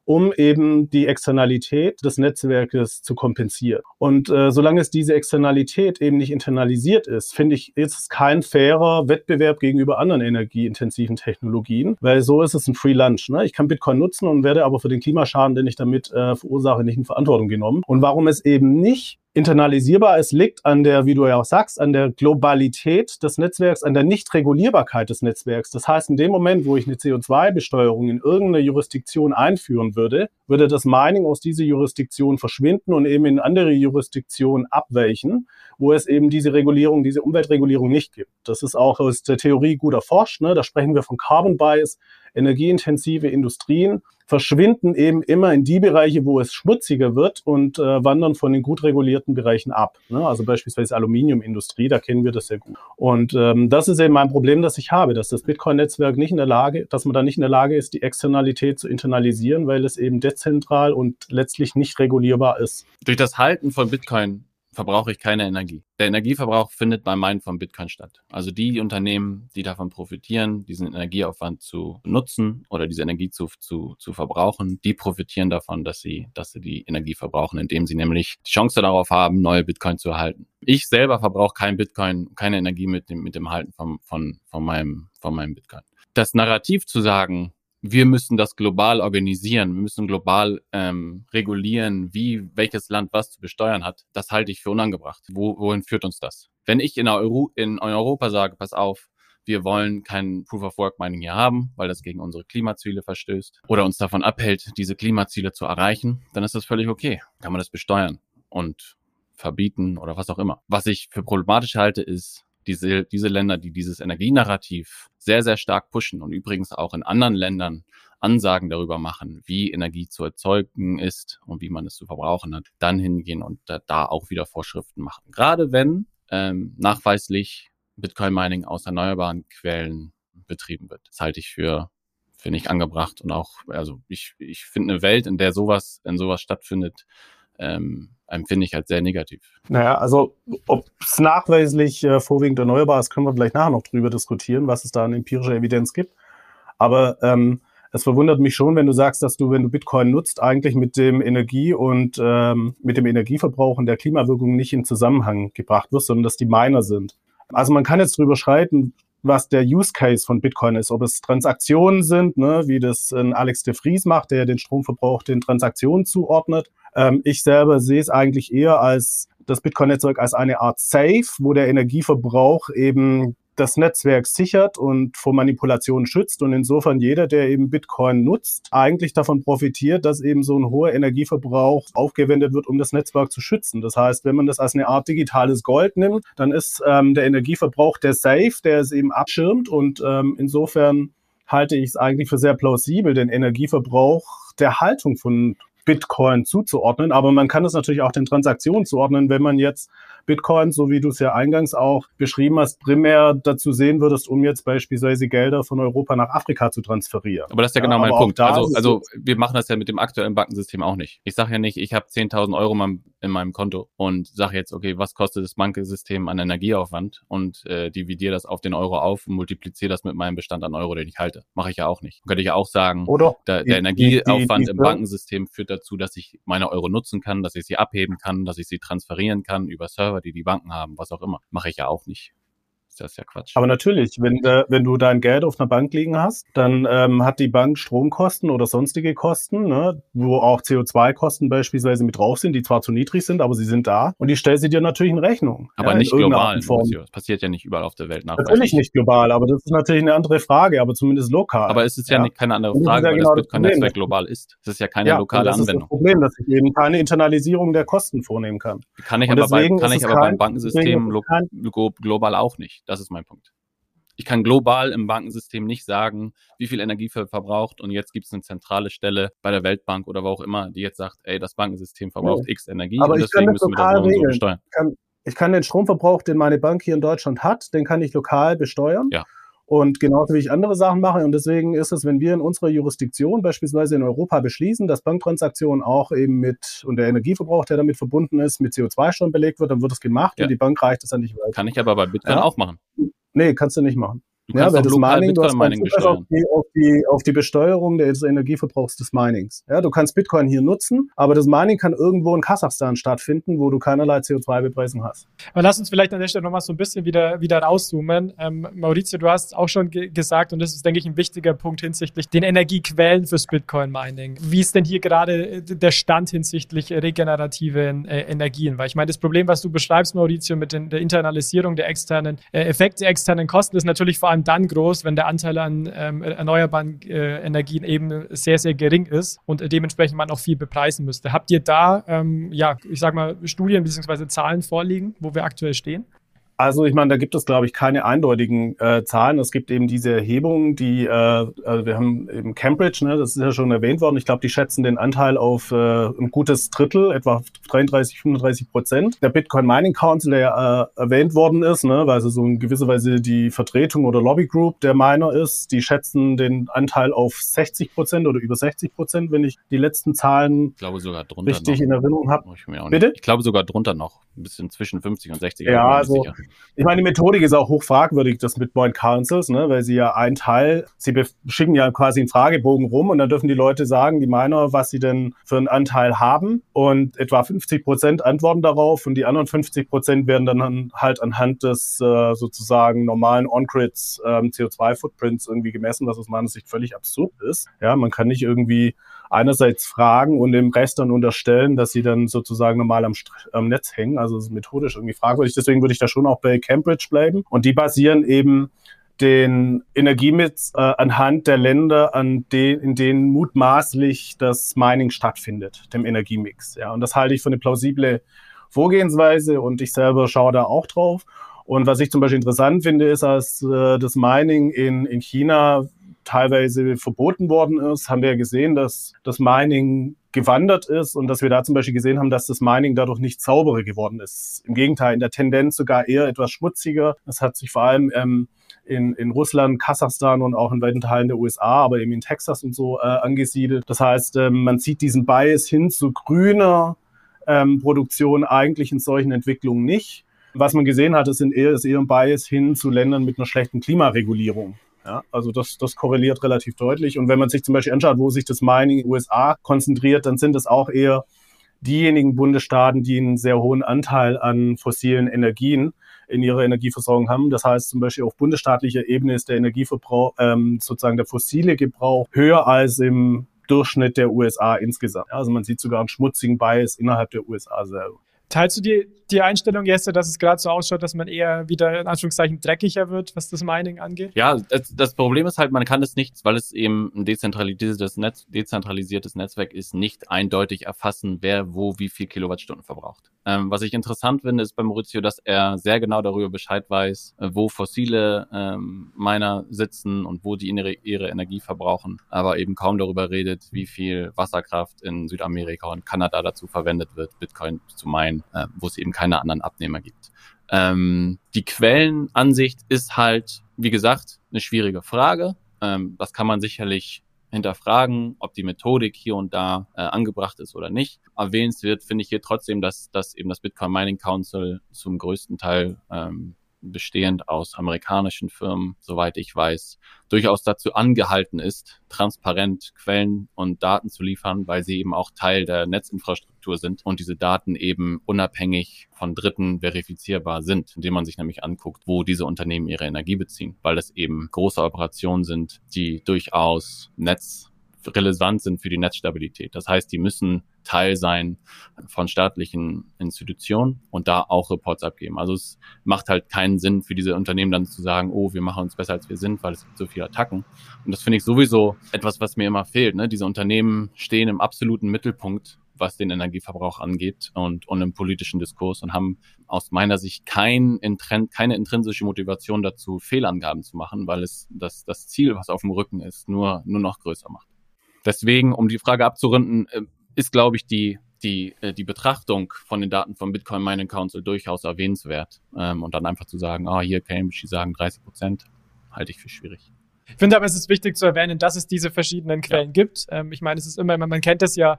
um eben die Externalität des Netzwerkes zu kompensieren. Und äh, solange es diese Externalität eben nicht internalisiert ist, finde ich, ist es kein fairer Wettbewerb gegenüber anderen energieintensiven Technologien, weil so ist es ein Free Lunch. Ne? Ich kann Bitcoin nutzen und werde aber für den Klimaschaden, den ich damit äh, verursache, nicht in Verantwortung genommen. Und warum es eben nicht internalisierbar ist, liegt an der, wie du ja auch sagst, an der Globalität des Netzwerks, an der Nichtregulierbarkeit des Netzwerks. Das heißt, in dem Moment, wo ich eine CO2-Besteuerung in irgendeine Jurisdiktion einführen würde, würde das Mining aus dieser Jurisdiktion verschwinden und eben in andere Jurisdiktionen abweichen, wo es eben diese Regulierung, diese Umweltregulierung nicht gibt. Das ist auch aus der Theorie gut erforscht. Ne? Da sprechen wir von Carbon Bias energieintensive Industrien verschwinden eben immer in die Bereiche, wo es schmutziger wird und äh, wandern von den gut regulierten Bereichen ab. Ne? Also beispielsweise Aluminiumindustrie, da kennen wir das sehr gut. Und ähm, das ist eben mein Problem, das ich habe, dass das Bitcoin-Netzwerk nicht in der Lage, dass man da nicht in der Lage ist, die Externalität zu internalisieren, weil es eben dezentral und letztlich nicht regulierbar ist. Durch das Halten von Bitcoin verbrauche ich keine Energie. Der Energieverbrauch findet beim Meinen von Bitcoin statt. Also die Unternehmen, die davon profitieren, diesen Energieaufwand zu nutzen oder diese Energie zu, zu, zu verbrauchen, die profitieren davon, dass sie, dass sie die Energie verbrauchen, indem sie nämlich die Chance darauf haben, neue Bitcoin zu erhalten. Ich selber verbrauche kein Bitcoin, keine Energie mit dem, mit dem Halten von, von, von, meinem, von meinem Bitcoin. Das Narrativ zu sagen, wir müssen das global organisieren, wir müssen global ähm, regulieren, wie welches Land was zu besteuern hat, das halte ich für unangebracht. Wo, wohin führt uns das? Wenn ich in, Euro, in Europa sage, pass auf, wir wollen kein Proof of Work Mining hier haben, weil das gegen unsere Klimaziele verstößt oder uns davon abhält, diese Klimaziele zu erreichen, dann ist das völlig okay. Kann man das besteuern und verbieten oder was auch immer. Was ich für problematisch halte, ist, diese, diese Länder, die dieses Energienarrativ sehr, sehr stark pushen und übrigens auch in anderen Ländern Ansagen darüber machen, wie Energie zu erzeugen ist und wie man es zu verbrauchen hat, dann hingehen und da, da auch wieder Vorschriften machen. Gerade wenn ähm, nachweislich Bitcoin-Mining aus erneuerbaren Quellen betrieben wird. Das halte ich für, für nicht angebracht und auch, also ich, ich finde eine Welt, in der sowas, in sowas stattfindet, ähm, empfinde ich als sehr negativ. Naja, also ob es nachweislich äh, vorwiegend erneuerbar ist, können wir vielleicht nachher noch drüber diskutieren, was es da an empirischer Evidenz gibt. Aber ähm, es verwundert mich schon, wenn du sagst, dass du, wenn du Bitcoin nutzt, eigentlich mit dem Energie- und ähm, mit dem Energieverbrauch und der Klimawirkung nicht in Zusammenhang gebracht wirst, sondern dass die Miner sind. Also man kann jetzt drüber schreiten, was der Use Case von Bitcoin ist, ob es Transaktionen sind, ne, wie das ein Alex de Vries macht, der den Stromverbrauch den Transaktionen zuordnet, ähm, ich selber sehe es eigentlich eher als das Bitcoin-Netzwerk als eine Art Safe, wo der Energieverbrauch eben das Netzwerk sichert und vor Manipulationen schützt und insofern jeder, der eben Bitcoin nutzt, eigentlich davon profitiert, dass eben so ein hoher Energieverbrauch aufgewendet wird, um das Netzwerk zu schützen. Das heißt, wenn man das als eine Art digitales Gold nimmt, dann ist ähm, der Energieverbrauch der Safe, der es eben abschirmt und ähm, insofern halte ich es eigentlich für sehr plausibel, den Energieverbrauch der Haltung von Bitcoin zuzuordnen. Aber man kann es natürlich auch den Transaktionen zuordnen, wenn man jetzt Bitcoin, so wie du es ja eingangs auch beschrieben hast, primär dazu sehen würdest, um jetzt beispielsweise Gelder von Europa nach Afrika zu transferieren. Aber das ist ja genau ja, mein Punkt. Also, also wir machen das ja mit dem aktuellen Bankensystem auch nicht. Ich sage ja nicht, ich habe 10.000 Euro in meinem Konto und sage jetzt, okay, was kostet das Bankensystem an Energieaufwand und äh, dividiere das auf den Euro auf und multipliziere das mit meinem Bestand an Euro, den ich halte. Mache ich ja auch nicht. Könnte ich ja auch sagen, Oder der, der Energieaufwand die, die, die, im Bankensystem führt dazu, dass ich meine Euro nutzen kann, dass ich sie abheben kann, dass ich sie transferieren kann über Server, die die Banken haben, was auch immer. Mache ich ja auch nicht ist das ja Quatsch. Aber natürlich, wenn, wenn du dein Geld auf einer Bank liegen hast, dann ähm, hat die Bank Stromkosten oder sonstige Kosten, ne, wo auch CO2-Kosten beispielsweise mit drauf sind, die zwar zu niedrig sind, aber sie sind da und die stellt sie dir natürlich in Rechnung. Aber ja, nicht global. Das passiert ja nicht überall auf der Welt. Natürlich nicht global, aber das ist natürlich eine andere Frage, aber zumindest lokal. Aber es ist ja, ja. Nicht, keine andere Frage, weil genau das Bitcoin-Netzwerk global ist. Es ist ja keine ja, lokale das Anwendung. Das ist das Problem, dass ich eben keine Internalisierung der Kosten vornehmen kann. Kann ich aber, bei, kann ich aber beim Bankensystem global auch nicht. Das ist mein Punkt. Ich kann global im Bankensystem nicht sagen, wie viel Energie verbraucht und jetzt gibt es eine zentrale Stelle bei der Weltbank oder wo auch immer, die jetzt sagt, ey, das Bankensystem verbraucht ja. x Energie Aber und deswegen müssen wir das und so besteuern. Ich kann, ich kann den Stromverbrauch, den meine Bank hier in Deutschland hat, den kann ich lokal besteuern. Ja. Und genauso wie ich andere Sachen mache. Und deswegen ist es, wenn wir in unserer Jurisdiktion beispielsweise in Europa beschließen, dass Banktransaktionen auch eben mit und der Energieverbrauch, der damit verbunden ist, mit CO2-Steuern belegt wird, dann wird es gemacht ja. und die Bank reicht es dann nicht weiter. Kann ich aber bei Bitcoin ja? auch machen. Nee, kannst du nicht machen. Du ja, weil das Mining, Bitcoin du Mining besteuern. Auf die, auf, die, auf die Besteuerung des Energieverbrauchs des Minings. Ja, du kannst Bitcoin hier nutzen, aber das Mining kann irgendwo in Kasachstan stattfinden, wo du keinerlei CO2-Bepreisung hast. Aber lass uns vielleicht an der Stelle nochmal so ein bisschen wieder, wieder rauszoomen. Ähm, Maurizio, du hast auch schon ge gesagt, und das ist, denke ich, ein wichtiger Punkt hinsichtlich den Energiequellen fürs Bitcoin-Mining. Wie ist denn hier gerade äh, der Stand hinsichtlich regenerativen äh, Energien? Weil ich meine, das Problem, was du beschreibst, Maurizio, mit den, der Internalisierung der externen äh, Effekte, externen Kosten, ist natürlich vor allem allem dann groß, wenn der Anteil an ähm, erneuerbaren äh, Energien eben sehr, sehr gering ist und dementsprechend man auch viel bepreisen müsste. Habt ihr da, ähm, ja, ich sag mal, Studien bzw. Zahlen vorliegen, wo wir aktuell stehen? Also ich meine, da gibt es, glaube ich, keine eindeutigen äh, Zahlen. Es gibt eben diese Erhebungen, die, äh, also wir haben eben Cambridge, ne, das ist ja schon erwähnt worden. Ich glaube, die schätzen den Anteil auf äh, ein gutes Drittel, etwa 33, 35 Prozent. Der Bitcoin Mining Council, der äh, erwähnt worden ist, ne, weil es so in gewisser Weise die Vertretung oder Lobby Group der Miner ist, die schätzen den Anteil auf 60 Prozent oder über 60 Prozent, wenn ich die letzten Zahlen ich glaube sogar drunter richtig noch. in Erinnerung habe. Bitte? Ich glaube sogar drunter noch, ein bisschen zwischen 50 und 60. Ja, also sicher. Ich meine, die Methodik ist auch hoch fragwürdig des Bitcoin Councils, ne, weil sie ja ein Teil, sie schicken ja quasi einen Fragebogen rum und dann dürfen die Leute sagen, die Miner, was sie denn für einen Anteil haben und etwa 50 Prozent antworten darauf und die anderen 50 Prozent werden dann halt anhand des äh, sozusagen normalen On-Grids ähm, CO2-Footprints irgendwie gemessen, was aus meiner Sicht völlig absurd ist. Ja, man kann nicht irgendwie einerseits fragen und dem Rest dann unterstellen, dass sie dann sozusagen normal am, am Netz hängen. Also methodisch irgendwie fragwürdig. Deswegen würde ich da schon auch bei Cambridge bleiben. Und die basieren eben den Energiemix äh, anhand der Länder, an den, in denen mutmaßlich das Mining stattfindet, dem Energiemix. Ja, und das halte ich für eine plausible Vorgehensweise und ich selber schaue da auch drauf. Und was ich zum Beispiel interessant finde, ist, dass äh, das Mining in, in China teilweise verboten worden ist, haben wir ja gesehen, dass das Mining gewandert ist und dass wir da zum Beispiel gesehen haben, dass das Mining dadurch nicht sauberer geworden ist. Im Gegenteil, in der Tendenz sogar eher etwas schmutziger. Das hat sich vor allem ähm, in, in Russland, Kasachstan und auch in weiten Teilen der USA, aber eben in Texas und so äh, angesiedelt. Das heißt, ähm, man sieht diesen Bias hin zu grüner ähm, Produktion eigentlich in solchen Entwicklungen nicht. Was man gesehen hat, ist, eher, ist eher ein Bias hin zu Ländern mit einer schlechten Klimaregulierung. Ja, also das, das korreliert relativ deutlich. Und wenn man sich zum Beispiel anschaut, wo sich das Mining in den USA konzentriert, dann sind es auch eher diejenigen Bundesstaaten, die einen sehr hohen Anteil an fossilen Energien in ihrer Energieversorgung haben. Das heißt zum Beispiel auf bundesstaatlicher Ebene ist der Energieverbrauch, ähm, sozusagen der fossile Gebrauch höher als im Durchschnitt der USA insgesamt. Also man sieht sogar einen schmutzigen Bias innerhalb der USA selber. Teilst du die, die Einstellung, Jesse, dass es gerade so ausschaut, dass man eher wieder in Anführungszeichen dreckiger wird, was das Mining angeht? Ja, das, das Problem ist halt, man kann es nicht, weil es eben ein dezentralisiertes, Netz, dezentralisiertes Netzwerk ist, nicht eindeutig erfassen, wer wo wie viel Kilowattstunden verbraucht. Ähm, was ich interessant finde, ist bei Maurizio, dass er sehr genau darüber Bescheid weiß, äh, wo fossile ähm, Miner sitzen und wo die ihre, ihre Energie verbrauchen, aber eben kaum darüber redet, wie viel Wasserkraft in Südamerika und Kanada dazu verwendet wird, Bitcoin zu meinen, äh, wo es eben keine anderen Abnehmer gibt. Ähm, die Quellenansicht ist halt, wie gesagt, eine schwierige Frage. Ähm, das kann man sicherlich hinterfragen, ob die Methodik hier und da äh, angebracht ist oder nicht. Erwähnenswert finde ich hier trotzdem, dass, dass eben das Bitcoin Mining Council zum größten Teil ähm, bestehend aus amerikanischen Firmen, soweit ich weiß, durchaus dazu angehalten ist, transparent Quellen und Daten zu liefern, weil sie eben auch Teil der Netzinfrastruktur sind und diese Daten eben unabhängig von Dritten verifizierbar sind, indem man sich nämlich anguckt, wo diese Unternehmen ihre Energie beziehen, weil es eben große Operationen sind, die durchaus Netz relevant sind für die Netzstabilität. Das heißt, die müssen Teil sein von staatlichen Institutionen und da auch Reports abgeben. Also es macht halt keinen Sinn für diese Unternehmen dann zu sagen, oh, wir machen uns besser als wir sind, weil es gibt so viele Attacken. Und das finde ich sowieso etwas, was mir immer fehlt. Ne? Diese Unternehmen stehen im absoluten Mittelpunkt was den Energieverbrauch angeht und, und im politischen Diskurs und haben aus meiner Sicht kein, keine intrinsische Motivation dazu, Fehlangaben zu machen, weil es das, das Ziel, was auf dem Rücken ist, nur, nur noch größer macht. Deswegen, um die Frage abzurunden, äh, ist, glaube ich, die, die, äh, die Betrachtung von den Daten vom Bitcoin Mining Council durchaus erwähnenswert. Ähm, und dann einfach zu sagen, ah, hier Cambridge, die sagen 30 Prozent, halte ich für schwierig. Ich finde aber, es ist wichtig zu erwähnen, dass es diese verschiedenen Quellen ja. gibt. Ähm, ich meine, es ist immer, man kennt das ja,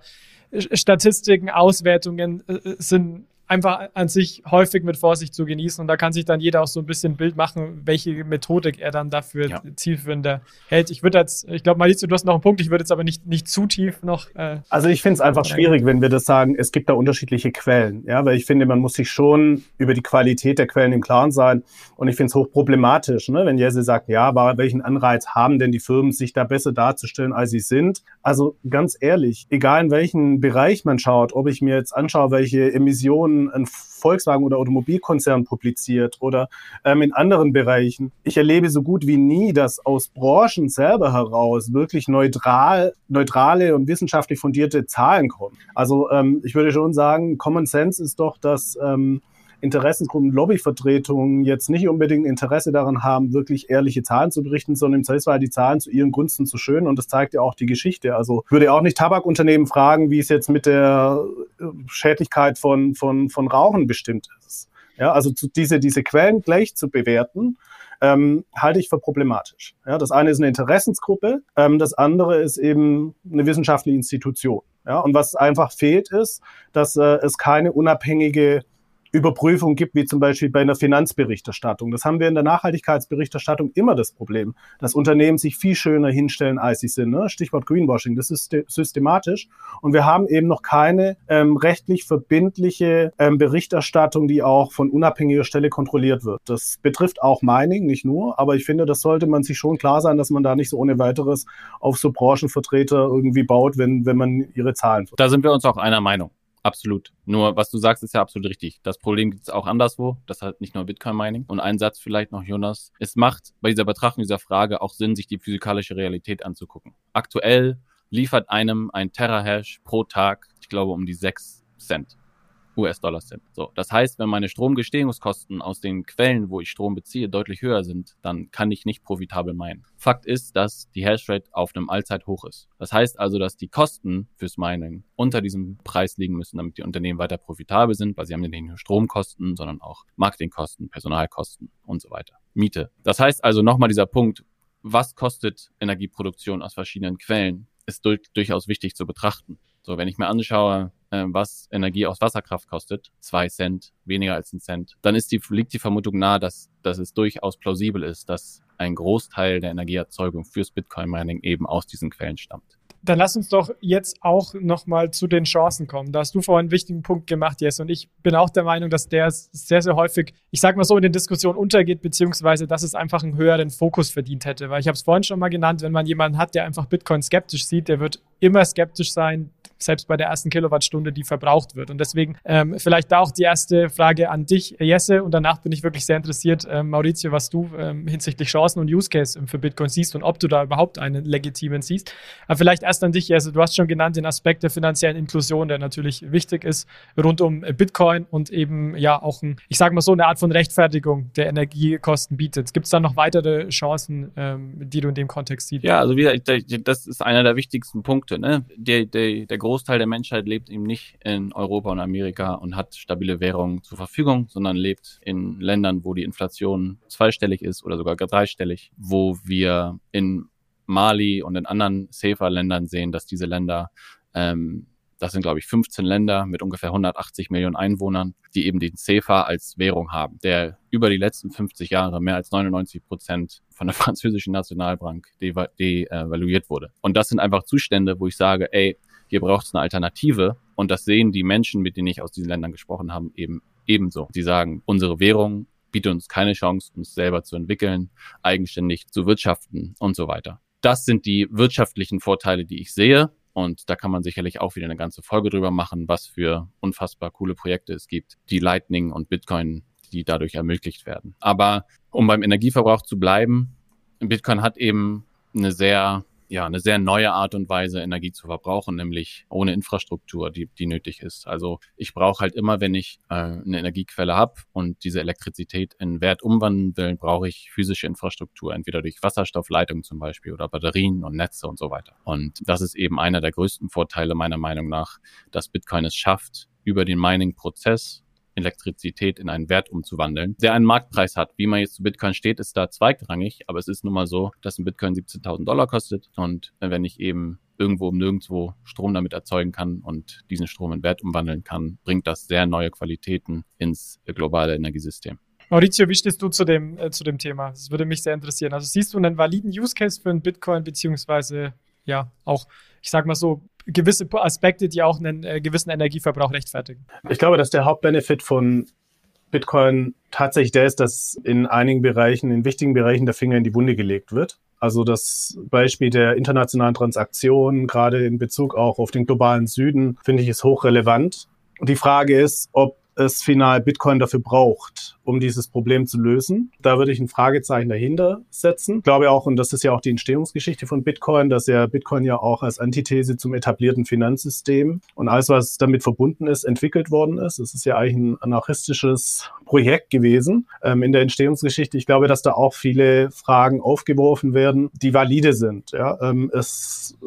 Statistiken, Auswertungen äh, sind einfach an sich häufig mit Vorsicht zu genießen. Und da kann sich dann jeder auch so ein bisschen ein Bild machen, welche Methodik er dann dafür ja. zielführender hält. Ich würde jetzt, ich glaube, Malizio, du hast noch einen Punkt, ich würde jetzt aber nicht, nicht zu tief noch. Äh, also ich finde es einfach schwierig, wenn wir das sagen, es gibt da unterschiedliche Quellen. Ja, weil ich finde, man muss sich schon über die Qualität der Quellen im Klaren sein. Und ich finde es hochproblematisch, ne, wenn Jesse sagt, ja, aber welchen Anreiz haben denn die Firmen, sich da besser darzustellen, als sie sind? Also ganz ehrlich, egal in welchen Bereich man schaut, ob ich mir jetzt anschaue, welche Emissionen ein, Volkswagen oder Automobilkonzern publiziert oder ähm, in anderen Bereichen. Ich erlebe so gut wie nie, dass aus Branchen selber heraus wirklich neutral, neutrale und wissenschaftlich fundierte Zahlen kommen. Also ähm, ich würde schon sagen, Common Sense ist doch, dass ähm, Interessengruppen, Lobbyvertretungen jetzt nicht unbedingt Interesse daran haben, wirklich ehrliche Zahlen zu berichten, sondern im Zweifelsfall die Zahlen zu ihren Gunsten zu schön. Und das zeigt ja auch die Geschichte. Also würde auch nicht Tabakunternehmen fragen, wie es jetzt mit der äh, Schädlichkeit von, von, von Rauchen bestimmt ist. Ja, also zu, diese, diese Quellen gleich zu bewerten, ähm, halte ich für problematisch. Ja, das eine ist eine Interessensgruppe, ähm, das andere ist eben eine wissenschaftliche Institution. Ja, und was einfach fehlt, ist, dass äh, es keine unabhängige Überprüfung gibt, wie zum Beispiel bei einer Finanzberichterstattung. Das haben wir in der Nachhaltigkeitsberichterstattung immer das Problem, dass Unternehmen sich viel schöner hinstellen, als sie sind. Ne? Stichwort Greenwashing, das ist systematisch. Und wir haben eben noch keine ähm, rechtlich verbindliche ähm, Berichterstattung, die auch von unabhängiger Stelle kontrolliert wird. Das betrifft auch Mining, nicht nur, aber ich finde, das sollte man sich schon klar sein, dass man da nicht so ohne weiteres auf so Branchenvertreter irgendwie baut, wenn, wenn man ihre Zahlen. Da sind wir uns auch einer Meinung. Absolut. Nur, was du sagst, ist ja absolut richtig. Das Problem gibt es auch anderswo. Das hat nicht nur Bitcoin-Mining. Und ein Satz vielleicht noch, Jonas. Es macht bei dieser Betrachtung dieser Frage auch Sinn, sich die physikalische Realität anzugucken. Aktuell liefert einem ein Terahash pro Tag, ich glaube, um die sechs Cent. US-Dollar sind. So, das heißt, wenn meine Stromgestehungskosten aus den Quellen, wo ich Strom beziehe, deutlich höher sind, dann kann ich nicht profitabel meinen. Fakt ist, dass die Hashrate auf einem Allzeithoch ist. Das heißt also, dass die Kosten fürs Mining unter diesem Preis liegen müssen, damit die Unternehmen weiter profitabel sind, weil sie haben ja nicht nur Stromkosten, sondern auch Marketingkosten, Personalkosten und so weiter. Miete. Das heißt also nochmal dieser Punkt, was kostet Energieproduktion aus verschiedenen Quellen, ist durch, durchaus wichtig zu betrachten. So, wenn ich mir anschaue, was Energie aus Wasserkraft kostet, zwei Cent, weniger als ein Cent, dann ist die, liegt die Vermutung nahe, dass, dass es durchaus plausibel ist, dass ein Großteil der Energieerzeugung fürs Bitcoin-Mining eben aus diesen Quellen stammt. Dann lass uns doch jetzt auch nochmal zu den Chancen kommen. Da hast du vorhin einen wichtigen Punkt gemacht, Jess. Und ich bin auch der Meinung, dass der sehr, sehr häufig, ich sag mal so, in den Diskussionen untergeht, beziehungsweise dass es einfach einen höheren Fokus verdient hätte. Weil ich habe es vorhin schon mal genannt, wenn man jemanden hat, der einfach Bitcoin skeptisch sieht, der wird immer skeptisch sein, selbst bei der ersten Kilowattstunde, die verbraucht wird. Und deswegen ähm, vielleicht da auch die erste Frage an dich, Jesse, und danach bin ich wirklich sehr interessiert, ähm, Maurizio, was du ähm, hinsichtlich Chancen und Use Case für Bitcoin siehst und ob du da überhaupt einen legitimen siehst. Aber vielleicht erst an dich, Jesse, du hast schon genannt den Aspekt der finanziellen Inklusion, der natürlich wichtig ist rund um Bitcoin und eben ja auch, ein, ich sage mal so, eine Art von Rechtfertigung der Energiekosten bietet. Gibt es da noch weitere Chancen, ähm, die du in dem Kontext siehst? Ja, also wieder, das ist einer der wichtigsten Punkte. Ne? Der, der, der Großteil der Menschheit lebt eben nicht in Europa und Amerika und hat stabile Währungen zur Verfügung, sondern lebt in Ländern, wo die Inflation zweistellig ist oder sogar dreistellig, wo wir in Mali und in anderen safer Ländern sehen, dass diese Länder ähm, das sind, glaube ich, 15 Länder mit ungefähr 180 Millionen Einwohnern, die eben den CFA als Währung haben, der über die letzten 50 Jahre mehr als 99 Prozent von der französischen Nationalbank devaluiert wurde. Und das sind einfach Zustände, wo ich sage, ey, hier braucht es eine Alternative. Und das sehen die Menschen, mit denen ich aus diesen Ländern gesprochen habe, eben ebenso. Sie sagen, unsere Währung bietet uns keine Chance, uns selber zu entwickeln, eigenständig zu wirtschaften und so weiter. Das sind die wirtschaftlichen Vorteile, die ich sehe. Und da kann man sicherlich auch wieder eine ganze Folge drüber machen, was für unfassbar coole Projekte es gibt, die Lightning und Bitcoin, die dadurch ermöglicht werden. Aber um beim Energieverbrauch zu bleiben, Bitcoin hat eben eine sehr ja, eine sehr neue Art und Weise, Energie zu verbrauchen, nämlich ohne Infrastruktur, die, die nötig ist. Also ich brauche halt immer, wenn ich äh, eine Energiequelle habe und diese Elektrizität in Wert umwandeln will, brauche ich physische Infrastruktur, entweder durch Wasserstoffleitungen zum Beispiel oder Batterien und Netze und so weiter. Und das ist eben einer der größten Vorteile meiner Meinung nach, dass Bitcoin es schafft, über den Mining-Prozess Elektrizität in einen Wert umzuwandeln, der einen Marktpreis hat. Wie man jetzt zu Bitcoin steht, ist da zweitrangig, aber es ist nun mal so, dass ein Bitcoin 17.000 Dollar kostet und wenn ich eben irgendwo um nirgendwo Strom damit erzeugen kann und diesen Strom in Wert umwandeln kann, bringt das sehr neue Qualitäten ins globale Energiesystem. Maurizio, wie stehst du zu dem, äh, zu dem Thema? Das würde mich sehr interessieren. Also siehst du einen validen Use Case für einen Bitcoin, beziehungsweise ja, auch, ich sag mal so, gewisse Aspekte, die auch einen äh, gewissen Energieverbrauch rechtfertigen? Ich glaube, dass der Hauptbenefit von Bitcoin tatsächlich der ist, dass in einigen Bereichen, in wichtigen Bereichen der Finger in die Wunde gelegt wird. Also das Beispiel der internationalen Transaktionen, gerade in Bezug auch auf den globalen Süden, finde ich ist hochrelevant. Die Frage ist, ob es final Bitcoin dafür braucht, um dieses Problem zu lösen. Da würde ich ein Fragezeichen dahinter setzen. Ich glaube auch, und das ist ja auch die Entstehungsgeschichte von Bitcoin, dass ja Bitcoin ja auch als Antithese zum etablierten Finanzsystem und alles, was damit verbunden ist, entwickelt worden ist. Es ist ja eigentlich ein anarchistisches Projekt gewesen ähm, in der Entstehungsgeschichte. Ich glaube, dass da auch viele Fragen aufgeworfen werden, die valide sind. Ja? Ähm, es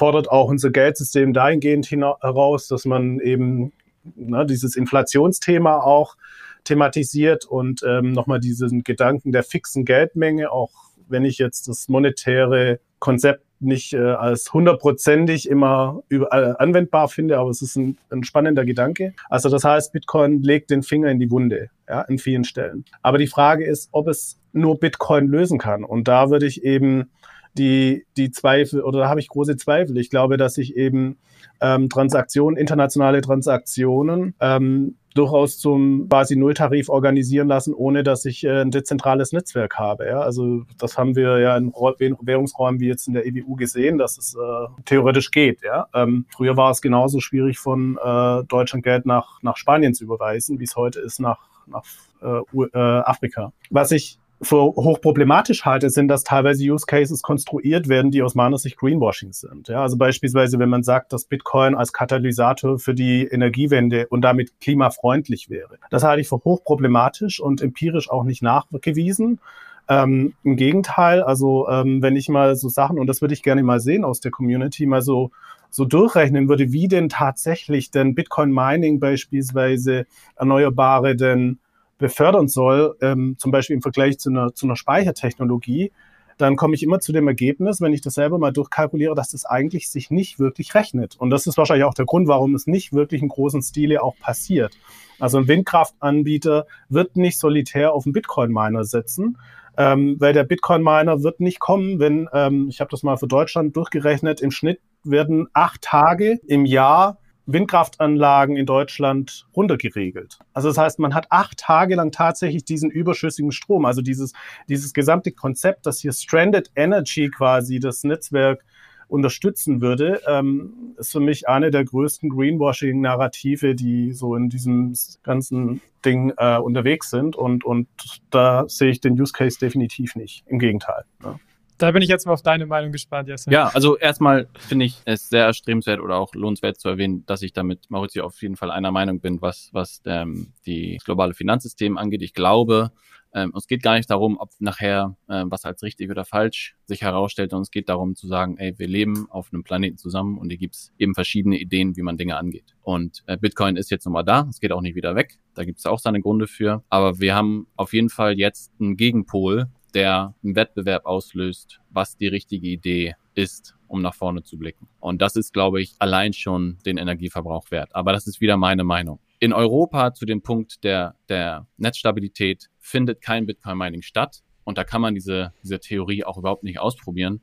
fordert auch unser Geldsystem dahingehend heraus, dass man eben ne, dieses Inflationsthema auch thematisiert und ähm, nochmal diesen Gedanken der fixen Geldmenge, auch wenn ich jetzt das monetäre Konzept nicht äh, als hundertprozentig immer überall anwendbar finde, aber es ist ein, ein, spannender Gedanke. Also das heißt, Bitcoin legt den Finger in die Wunde, ja, in vielen Stellen. Aber die Frage ist, ob es nur Bitcoin lösen kann. Und da würde ich eben die, die Zweifel, oder da habe ich große Zweifel. Ich glaube, dass ich eben ähm, Transaktionen, internationale Transaktionen ähm, durchaus zum quasi Nulltarif organisieren lassen, ohne dass ich äh, ein dezentrales Netzwerk habe. Ja? Also das haben wir ja in Währungsräumen wie jetzt in der EWU gesehen, dass es äh, theoretisch geht. Ja? Ähm, früher war es genauso schwierig, von äh, Deutschland Geld nach, nach Spanien zu überweisen, wie es heute ist nach, nach äh, äh Afrika. Was ich für hochproblematisch halte, sind, dass teilweise Use Cases konstruiert werden, die aus meiner Sicht Greenwashing sind. Ja, also beispielsweise, wenn man sagt, dass Bitcoin als Katalysator für die Energiewende und damit klimafreundlich wäre. Das halte ich für hochproblematisch und empirisch auch nicht nachgewiesen. Ähm, Im Gegenteil, also ähm, wenn ich mal so Sachen, und das würde ich gerne mal sehen aus der Community, mal so so durchrechnen würde, wie denn tatsächlich denn Bitcoin Mining beispielsweise Erneuerbare denn befördern soll, ähm, zum Beispiel im Vergleich zu einer, zu einer Speichertechnologie, dann komme ich immer zu dem Ergebnis, wenn ich das selber mal durchkalkuliere, dass das eigentlich sich nicht wirklich rechnet. Und das ist wahrscheinlich auch der Grund, warum es nicht wirklich in großen Stile auch passiert. Also ein Windkraftanbieter wird nicht solitär auf einen Bitcoin-Miner setzen, ähm, weil der Bitcoin-Miner wird nicht kommen, wenn, ähm, ich habe das mal für Deutschland durchgerechnet, im Schnitt werden acht Tage im Jahr Windkraftanlagen in Deutschland runtergeregelt. Also das heißt, man hat acht Tage lang tatsächlich diesen überschüssigen Strom. Also dieses, dieses gesamte Konzept, dass hier Stranded Energy quasi das Netzwerk unterstützen würde, ähm, ist für mich eine der größten Greenwashing-Narrative, die so in diesem ganzen Ding äh, unterwegs sind. Und, und da sehe ich den Use Case definitiv nicht. Im Gegenteil. Ne? Da bin ich jetzt mal auf deine Meinung gespannt, Jesse. Ja, also erstmal finde ich es sehr erstrebenswert oder auch lohnenswert zu erwähnen, dass ich damit Maurizio auf jeden Fall einer Meinung bin, was, was ähm, die globale Finanzsystem angeht. Ich glaube, ähm, es geht gar nicht darum, ob nachher äh, was als richtig oder falsch sich herausstellt, sondern es geht darum zu sagen, ey, wir leben auf einem Planeten zusammen und hier gibt's eben verschiedene Ideen, wie man Dinge angeht. Und äh, Bitcoin ist jetzt nochmal da, es geht auch nicht wieder weg, da gibt's auch seine Gründe für. Aber wir haben auf jeden Fall jetzt einen Gegenpol, der einen Wettbewerb auslöst, was die richtige Idee ist, um nach vorne zu blicken. Und das ist, glaube ich, allein schon den Energieverbrauch wert. Aber das ist wieder meine Meinung. In Europa zu dem Punkt der, der Netzstabilität findet kein Bitcoin-Mining statt. Und da kann man diese, diese Theorie auch überhaupt nicht ausprobieren,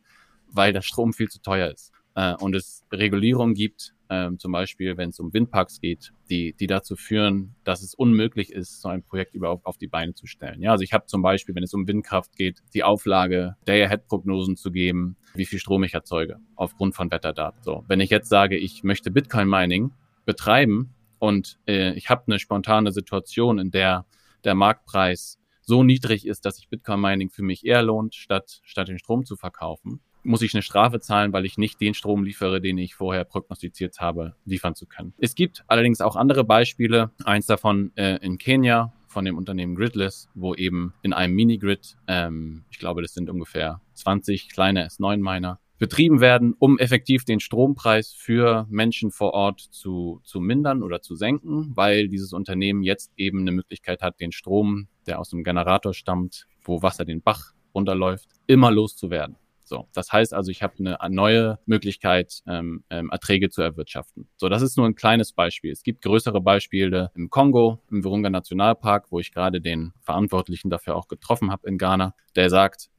weil der Strom viel zu teuer ist. Äh, und es Regulierungen gibt, ähm, zum Beispiel wenn es um Windparks geht, die, die dazu führen, dass es unmöglich ist, so ein Projekt überhaupt auf die Beine zu stellen. Ja, also ich habe zum Beispiel, wenn es um Windkraft geht, die Auflage, Day-Ahead-Prognosen zu geben, wie viel Strom ich erzeuge, aufgrund von Wetterdaten. So, wenn ich jetzt sage, ich möchte Bitcoin-Mining betreiben und äh, ich habe eine spontane Situation, in der der Marktpreis so niedrig ist, dass sich Bitcoin-Mining für mich eher lohnt, statt, statt den Strom zu verkaufen, muss ich eine Strafe zahlen, weil ich nicht den Strom liefere, den ich vorher prognostiziert habe, liefern zu können. Es gibt allerdings auch andere Beispiele. Eins davon äh, in Kenia von dem Unternehmen Gridless, wo eben in einem Minigrid, ähm, ich glaube, das sind ungefähr 20 kleine S9-Miner, betrieben werden, um effektiv den Strompreis für Menschen vor Ort zu, zu mindern oder zu senken, weil dieses Unternehmen jetzt eben eine Möglichkeit hat, den Strom, der aus dem Generator stammt, wo Wasser den Bach runterläuft, immer loszuwerden. So, das heißt also, ich habe eine neue Möglichkeit, ähm, ähm, Erträge zu erwirtschaften. So, das ist nur ein kleines Beispiel. Es gibt größere Beispiele im Kongo, im Virunga Nationalpark, wo ich gerade den Verantwortlichen dafür auch getroffen habe in Ghana, der sagt,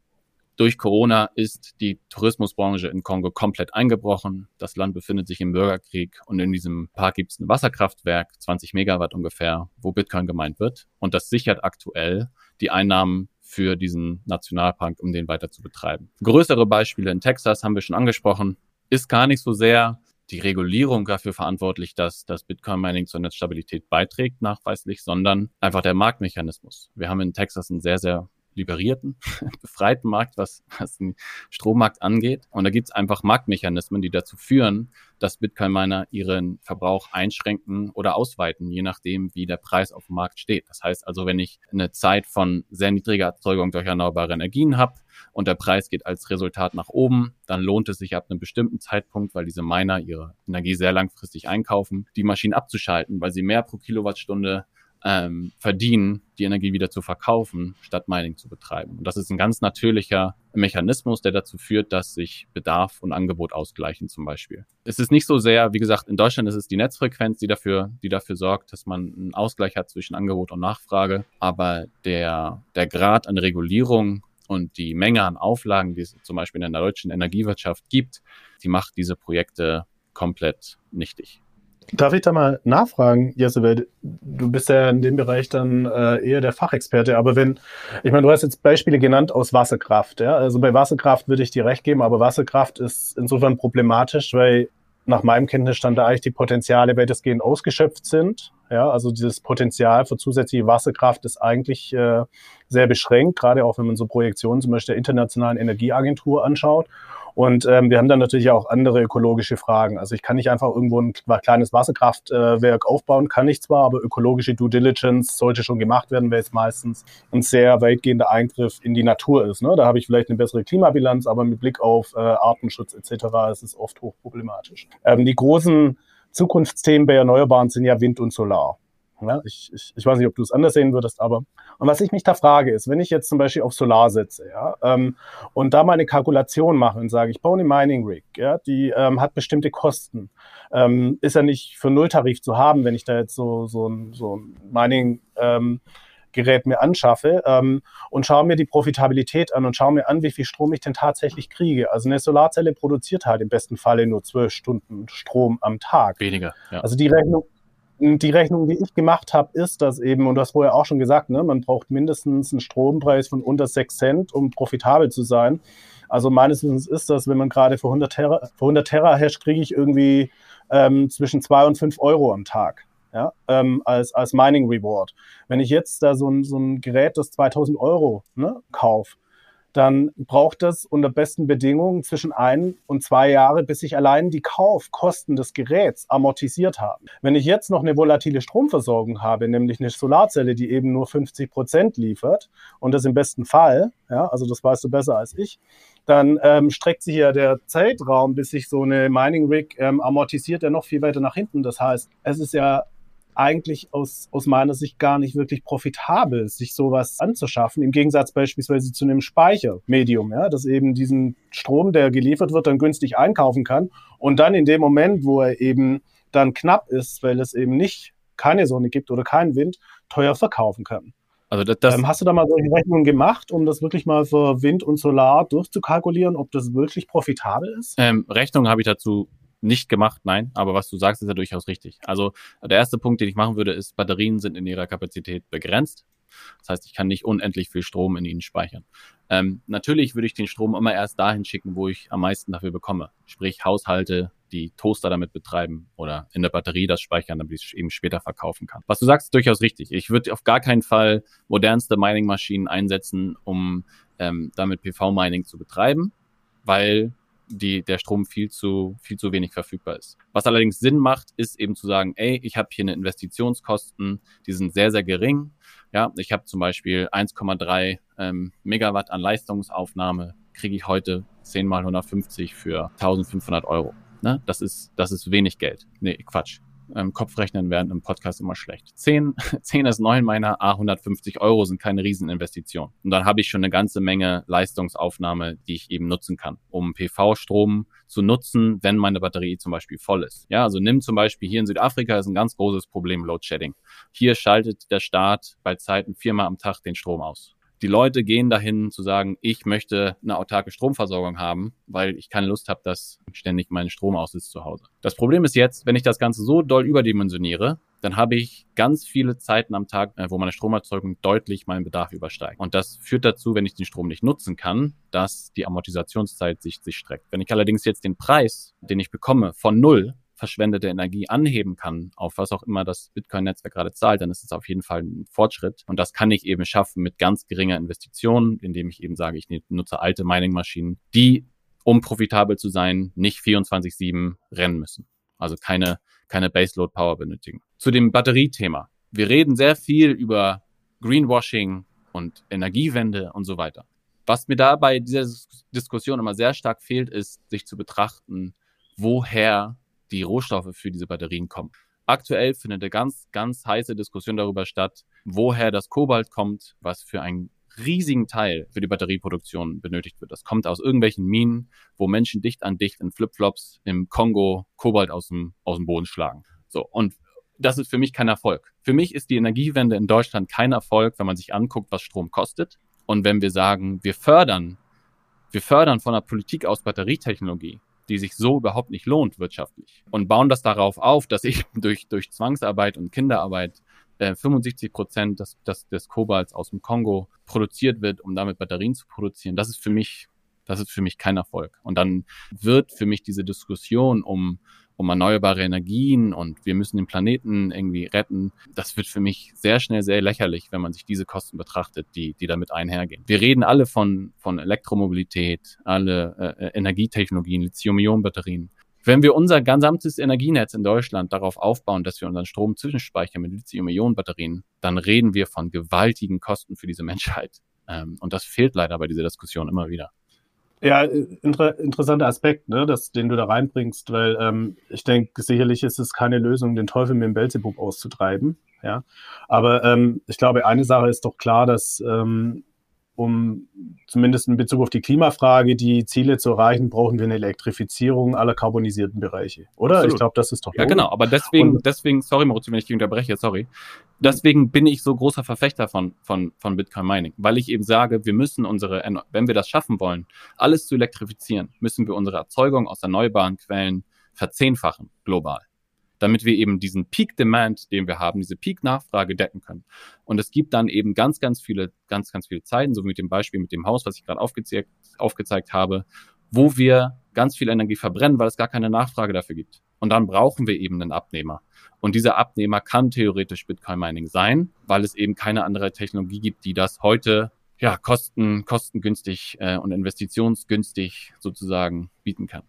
durch Corona ist die Tourismusbranche in Kongo komplett eingebrochen. Das Land befindet sich im Bürgerkrieg und in diesem Park gibt es ein Wasserkraftwerk, 20 Megawatt ungefähr, wo Bitcoin gemeint wird. Und das sichert aktuell die Einnahmen für diesen Nationalpark, um den weiter zu betreiben. Größere Beispiele in Texas haben wir schon angesprochen. Ist gar nicht so sehr die Regulierung dafür verantwortlich, dass das Bitcoin-Mining zur Netzstabilität beiträgt, nachweislich, sondern einfach der Marktmechanismus. Wir haben in Texas einen sehr, sehr liberierten, befreiten Markt, was, was den Strommarkt angeht. Und da gibt es einfach Marktmechanismen, die dazu führen, dass Bitcoin-Miner ihren Verbrauch einschränken oder ausweiten, je nachdem, wie der Preis auf dem Markt steht. Das heißt also, wenn ich eine Zeit von sehr niedriger Erzeugung durch erneuerbare Energien habe und der Preis geht als Resultat nach oben, dann lohnt es sich ab einem bestimmten Zeitpunkt, weil diese Miner ihre Energie sehr langfristig einkaufen, die Maschinen abzuschalten, weil sie mehr pro Kilowattstunde ähm, verdienen, die Energie wieder zu verkaufen, statt Mining zu betreiben. Und das ist ein ganz natürlicher Mechanismus, der dazu führt, dass sich Bedarf und Angebot ausgleichen zum Beispiel. Es ist nicht so sehr, wie gesagt, in Deutschland ist es die Netzfrequenz, die dafür, die dafür sorgt, dass man einen Ausgleich hat zwischen Angebot und Nachfrage. Aber der, der Grad an Regulierung und die Menge an Auflagen, die es zum Beispiel in der deutschen Energiewirtschaft gibt, die macht diese Projekte komplett nichtig. Darf ich da mal nachfragen, Jesse, weil du bist ja in dem Bereich dann äh, eher der Fachexperte, aber wenn, ich meine, du hast jetzt Beispiele genannt aus Wasserkraft, ja, also bei Wasserkraft würde ich dir recht geben, aber Wasserkraft ist insofern problematisch, weil nach meinem Kenntnisstand da eigentlich die Potenziale weitestgehend ausgeschöpft sind, ja, also dieses Potenzial für zusätzliche Wasserkraft ist eigentlich äh, sehr beschränkt, gerade auch wenn man so Projektionen zum Beispiel der Internationalen Energieagentur anschaut. Und ähm, wir haben dann natürlich auch andere ökologische Fragen. Also ich kann nicht einfach irgendwo ein kleines Wasserkraftwerk aufbauen, kann ich zwar, aber ökologische Due Diligence sollte schon gemacht werden, weil es meistens ein sehr weitgehender Eingriff in die Natur ist. Ne? Da habe ich vielleicht eine bessere Klimabilanz, aber mit Blick auf äh, Artenschutz etc. ist es oft hochproblematisch. Ähm, die großen Zukunftsthemen bei Erneuerbaren sind ja Wind und Solar. Ja, ich, ich, ich weiß nicht, ob du es anders sehen würdest, aber und was ich mich da frage, ist, wenn ich jetzt zum Beispiel auf Solar setze, ja, ähm, und da meine Kalkulation mache und sage, ich baue eine Mining Rig, ja, die ähm, hat bestimmte Kosten, ähm, ist ja nicht für Nulltarif zu haben, wenn ich da jetzt so so ein, so ein Mining ähm, Gerät mir anschaffe ähm, und schaue mir die Profitabilität an und schaue mir an, wie viel Strom ich denn tatsächlich kriege. Also eine Solarzelle produziert halt im besten Falle nur zwölf Stunden Strom am Tag. Weniger. Ja. Also die Rechnung, die Rechnung, die ich gemacht habe, ist, dass eben, und du hast vorher auch schon gesagt, ne, man braucht mindestens einen Strompreis von unter 6 Cent, um profitabel zu sein. Also meines Wissens ist das, wenn man gerade für 100 Terra, für 100 Terahash kriege ich irgendwie ähm, zwischen 2 und 5 Euro am Tag. Ja, ähm, als, als Mining Reward. Wenn ich jetzt da so ein, so ein Gerät, das 2000 Euro ne, kaufe, dann braucht es unter besten Bedingungen zwischen ein und zwei Jahre, bis sich allein die Kaufkosten des Geräts amortisiert haben. Wenn ich jetzt noch eine volatile Stromversorgung habe, nämlich eine Solarzelle, die eben nur 50 Prozent liefert und das im besten Fall, ja, also das weißt du besser als ich, dann ähm, streckt sich ja der Zeitraum, bis sich so eine Mining Rig ähm, amortisiert, ja noch viel weiter nach hinten. Das heißt, es ist ja eigentlich aus, aus meiner Sicht gar nicht wirklich profitabel, sich sowas anzuschaffen, im Gegensatz beispielsweise zu einem Speichermedium, ja, das eben diesen Strom, der geliefert wird, dann günstig einkaufen kann und dann in dem Moment, wo er eben dann knapp ist, weil es eben nicht keine Sonne gibt oder keinen Wind, teuer verkaufen kann. Also das, das ähm, hast du da mal solche Rechnungen gemacht, um das wirklich mal für Wind und Solar durchzukalkulieren, ob das wirklich profitabel ist? Ähm, Rechnungen habe ich dazu nicht gemacht, nein, aber was du sagst, ist ja durchaus richtig. Also der erste Punkt, den ich machen würde, ist, Batterien sind in ihrer Kapazität begrenzt. Das heißt, ich kann nicht unendlich viel Strom in ihnen speichern. Ähm, natürlich würde ich den Strom immer erst dahin schicken, wo ich am meisten dafür bekomme. Sprich Haushalte, die Toaster damit betreiben oder in der Batterie das speichern, damit ich es eben später verkaufen kann. Was du sagst, ist durchaus richtig. Ich würde auf gar keinen Fall modernste Mining-Maschinen einsetzen, um ähm, damit PV-Mining zu betreiben, weil die, der Strom viel zu, viel zu wenig verfügbar ist. Was allerdings Sinn macht, ist eben zu sagen, ey, ich habe hier eine Investitionskosten, die sind sehr, sehr gering. Ja, ich habe zum Beispiel 1,3 ähm, Megawatt an Leistungsaufnahme, kriege ich heute 10 mal 150 für 1500 Euro. Ne? Das ist, das ist wenig Geld. Nee, Quatsch. Ähm, Kopfrechnen während einem Podcast immer schlecht. 10, 10 ist 9 meiner A150 Euro sind keine Rieseninvestition. Und dann habe ich schon eine ganze Menge Leistungsaufnahme, die ich eben nutzen kann, um PV-Strom zu nutzen, wenn meine Batterie zum Beispiel voll ist. Ja, also nimm zum Beispiel hier in Südafrika ist ein ganz großes Problem Load Shedding. Hier schaltet der Staat bei Zeiten viermal am Tag den Strom aus die Leute gehen dahin zu sagen, ich möchte eine autarke Stromversorgung haben, weil ich keine Lust habe, dass ständig mein Strom aus ist zu Hause. Das Problem ist jetzt, wenn ich das Ganze so doll überdimensioniere, dann habe ich ganz viele Zeiten am Tag, äh, wo meine Stromerzeugung deutlich meinen Bedarf übersteigt. Und das führt dazu, wenn ich den Strom nicht nutzen kann, dass die Amortisationszeit sich, sich streckt. Wenn ich allerdings jetzt den Preis, den ich bekomme, von null verschwendete Energie anheben kann, auf was auch immer das Bitcoin-Netzwerk gerade zahlt, dann ist es auf jeden Fall ein Fortschritt. Und das kann ich eben schaffen mit ganz geringer Investition, indem ich eben sage, ich nutze alte Mining-Maschinen, die, um profitabel zu sein, nicht 24-7 rennen müssen. Also keine, keine Baseload-Power benötigen. Zu dem Batteriethema. Wir reden sehr viel über Greenwashing und Energiewende und so weiter. Was mir dabei dieser Diskussion immer sehr stark fehlt, ist, sich zu betrachten, woher die Rohstoffe für diese Batterien kommen. Aktuell findet eine ganz, ganz heiße Diskussion darüber statt, woher das Kobalt kommt, was für einen riesigen Teil für die Batterieproduktion benötigt wird. Das kommt aus irgendwelchen Minen, wo Menschen dicht an dicht in Flipflops im Kongo Kobalt aus dem, aus dem Boden schlagen. So. Und das ist für mich kein Erfolg. Für mich ist die Energiewende in Deutschland kein Erfolg, wenn man sich anguckt, was Strom kostet. Und wenn wir sagen, wir fördern, wir fördern von der Politik aus Batterietechnologie, die sich so überhaupt nicht lohnt wirtschaftlich und bauen das darauf auf, dass ich durch, durch Zwangsarbeit und Kinderarbeit äh, 75 Prozent des, des, des Kobalts aus dem Kongo produziert wird, um damit Batterien zu produzieren. Das ist für mich, das ist für mich kein Erfolg. Und dann wird für mich diese Diskussion um um erneuerbare Energien und wir müssen den Planeten irgendwie retten. Das wird für mich sehr schnell sehr lächerlich, wenn man sich diese Kosten betrachtet, die, die damit einhergehen. Wir reden alle von, von Elektromobilität, alle äh, Energietechnologien, Lithium-Ionen-Batterien. Wenn wir unser gesamtes Energienetz in Deutschland darauf aufbauen, dass wir unseren Strom zwischenspeichern mit Lithium-Ionen-Batterien, dann reden wir von gewaltigen Kosten für diese Menschheit. Ähm, und das fehlt leider bei dieser Diskussion immer wieder. Ja, inter interessanter Aspekt, ne, das, den du da reinbringst, weil ähm, ich denke, sicherlich ist es keine Lösung, den Teufel mit dem Belzebub auszutreiben. Ja, aber ähm, ich glaube, eine Sache ist doch klar, dass ähm, um zumindest in Bezug auf die Klimafrage die Ziele zu erreichen, brauchen wir eine Elektrifizierung aller karbonisierten Bereiche, oder? Absolut. Ich glaube, das ist doch Ja, genau, aber deswegen, Und, deswegen, sorry Maurizio, wenn ich dich unterbreche, sorry. Deswegen bin ich so großer Verfechter von, von, von Bitcoin Mining, weil ich eben sage, wir müssen unsere, wenn wir das schaffen wollen, alles zu elektrifizieren, müssen wir unsere Erzeugung aus erneuerbaren Quellen verzehnfachen, global damit wir eben diesen Peak Demand, den wir haben, diese Peak Nachfrage decken können. Und es gibt dann eben ganz, ganz viele, ganz, ganz viele Zeiten, so wie mit dem Beispiel mit dem Haus, was ich gerade aufgezeigt, aufgezeigt habe, wo wir ganz viel Energie verbrennen, weil es gar keine Nachfrage dafür gibt. Und dann brauchen wir eben einen Abnehmer. Und dieser Abnehmer kann theoretisch Bitcoin Mining sein, weil es eben keine andere Technologie gibt, die das heute ja kosten, kostengünstig äh, und investitionsgünstig sozusagen bieten kann.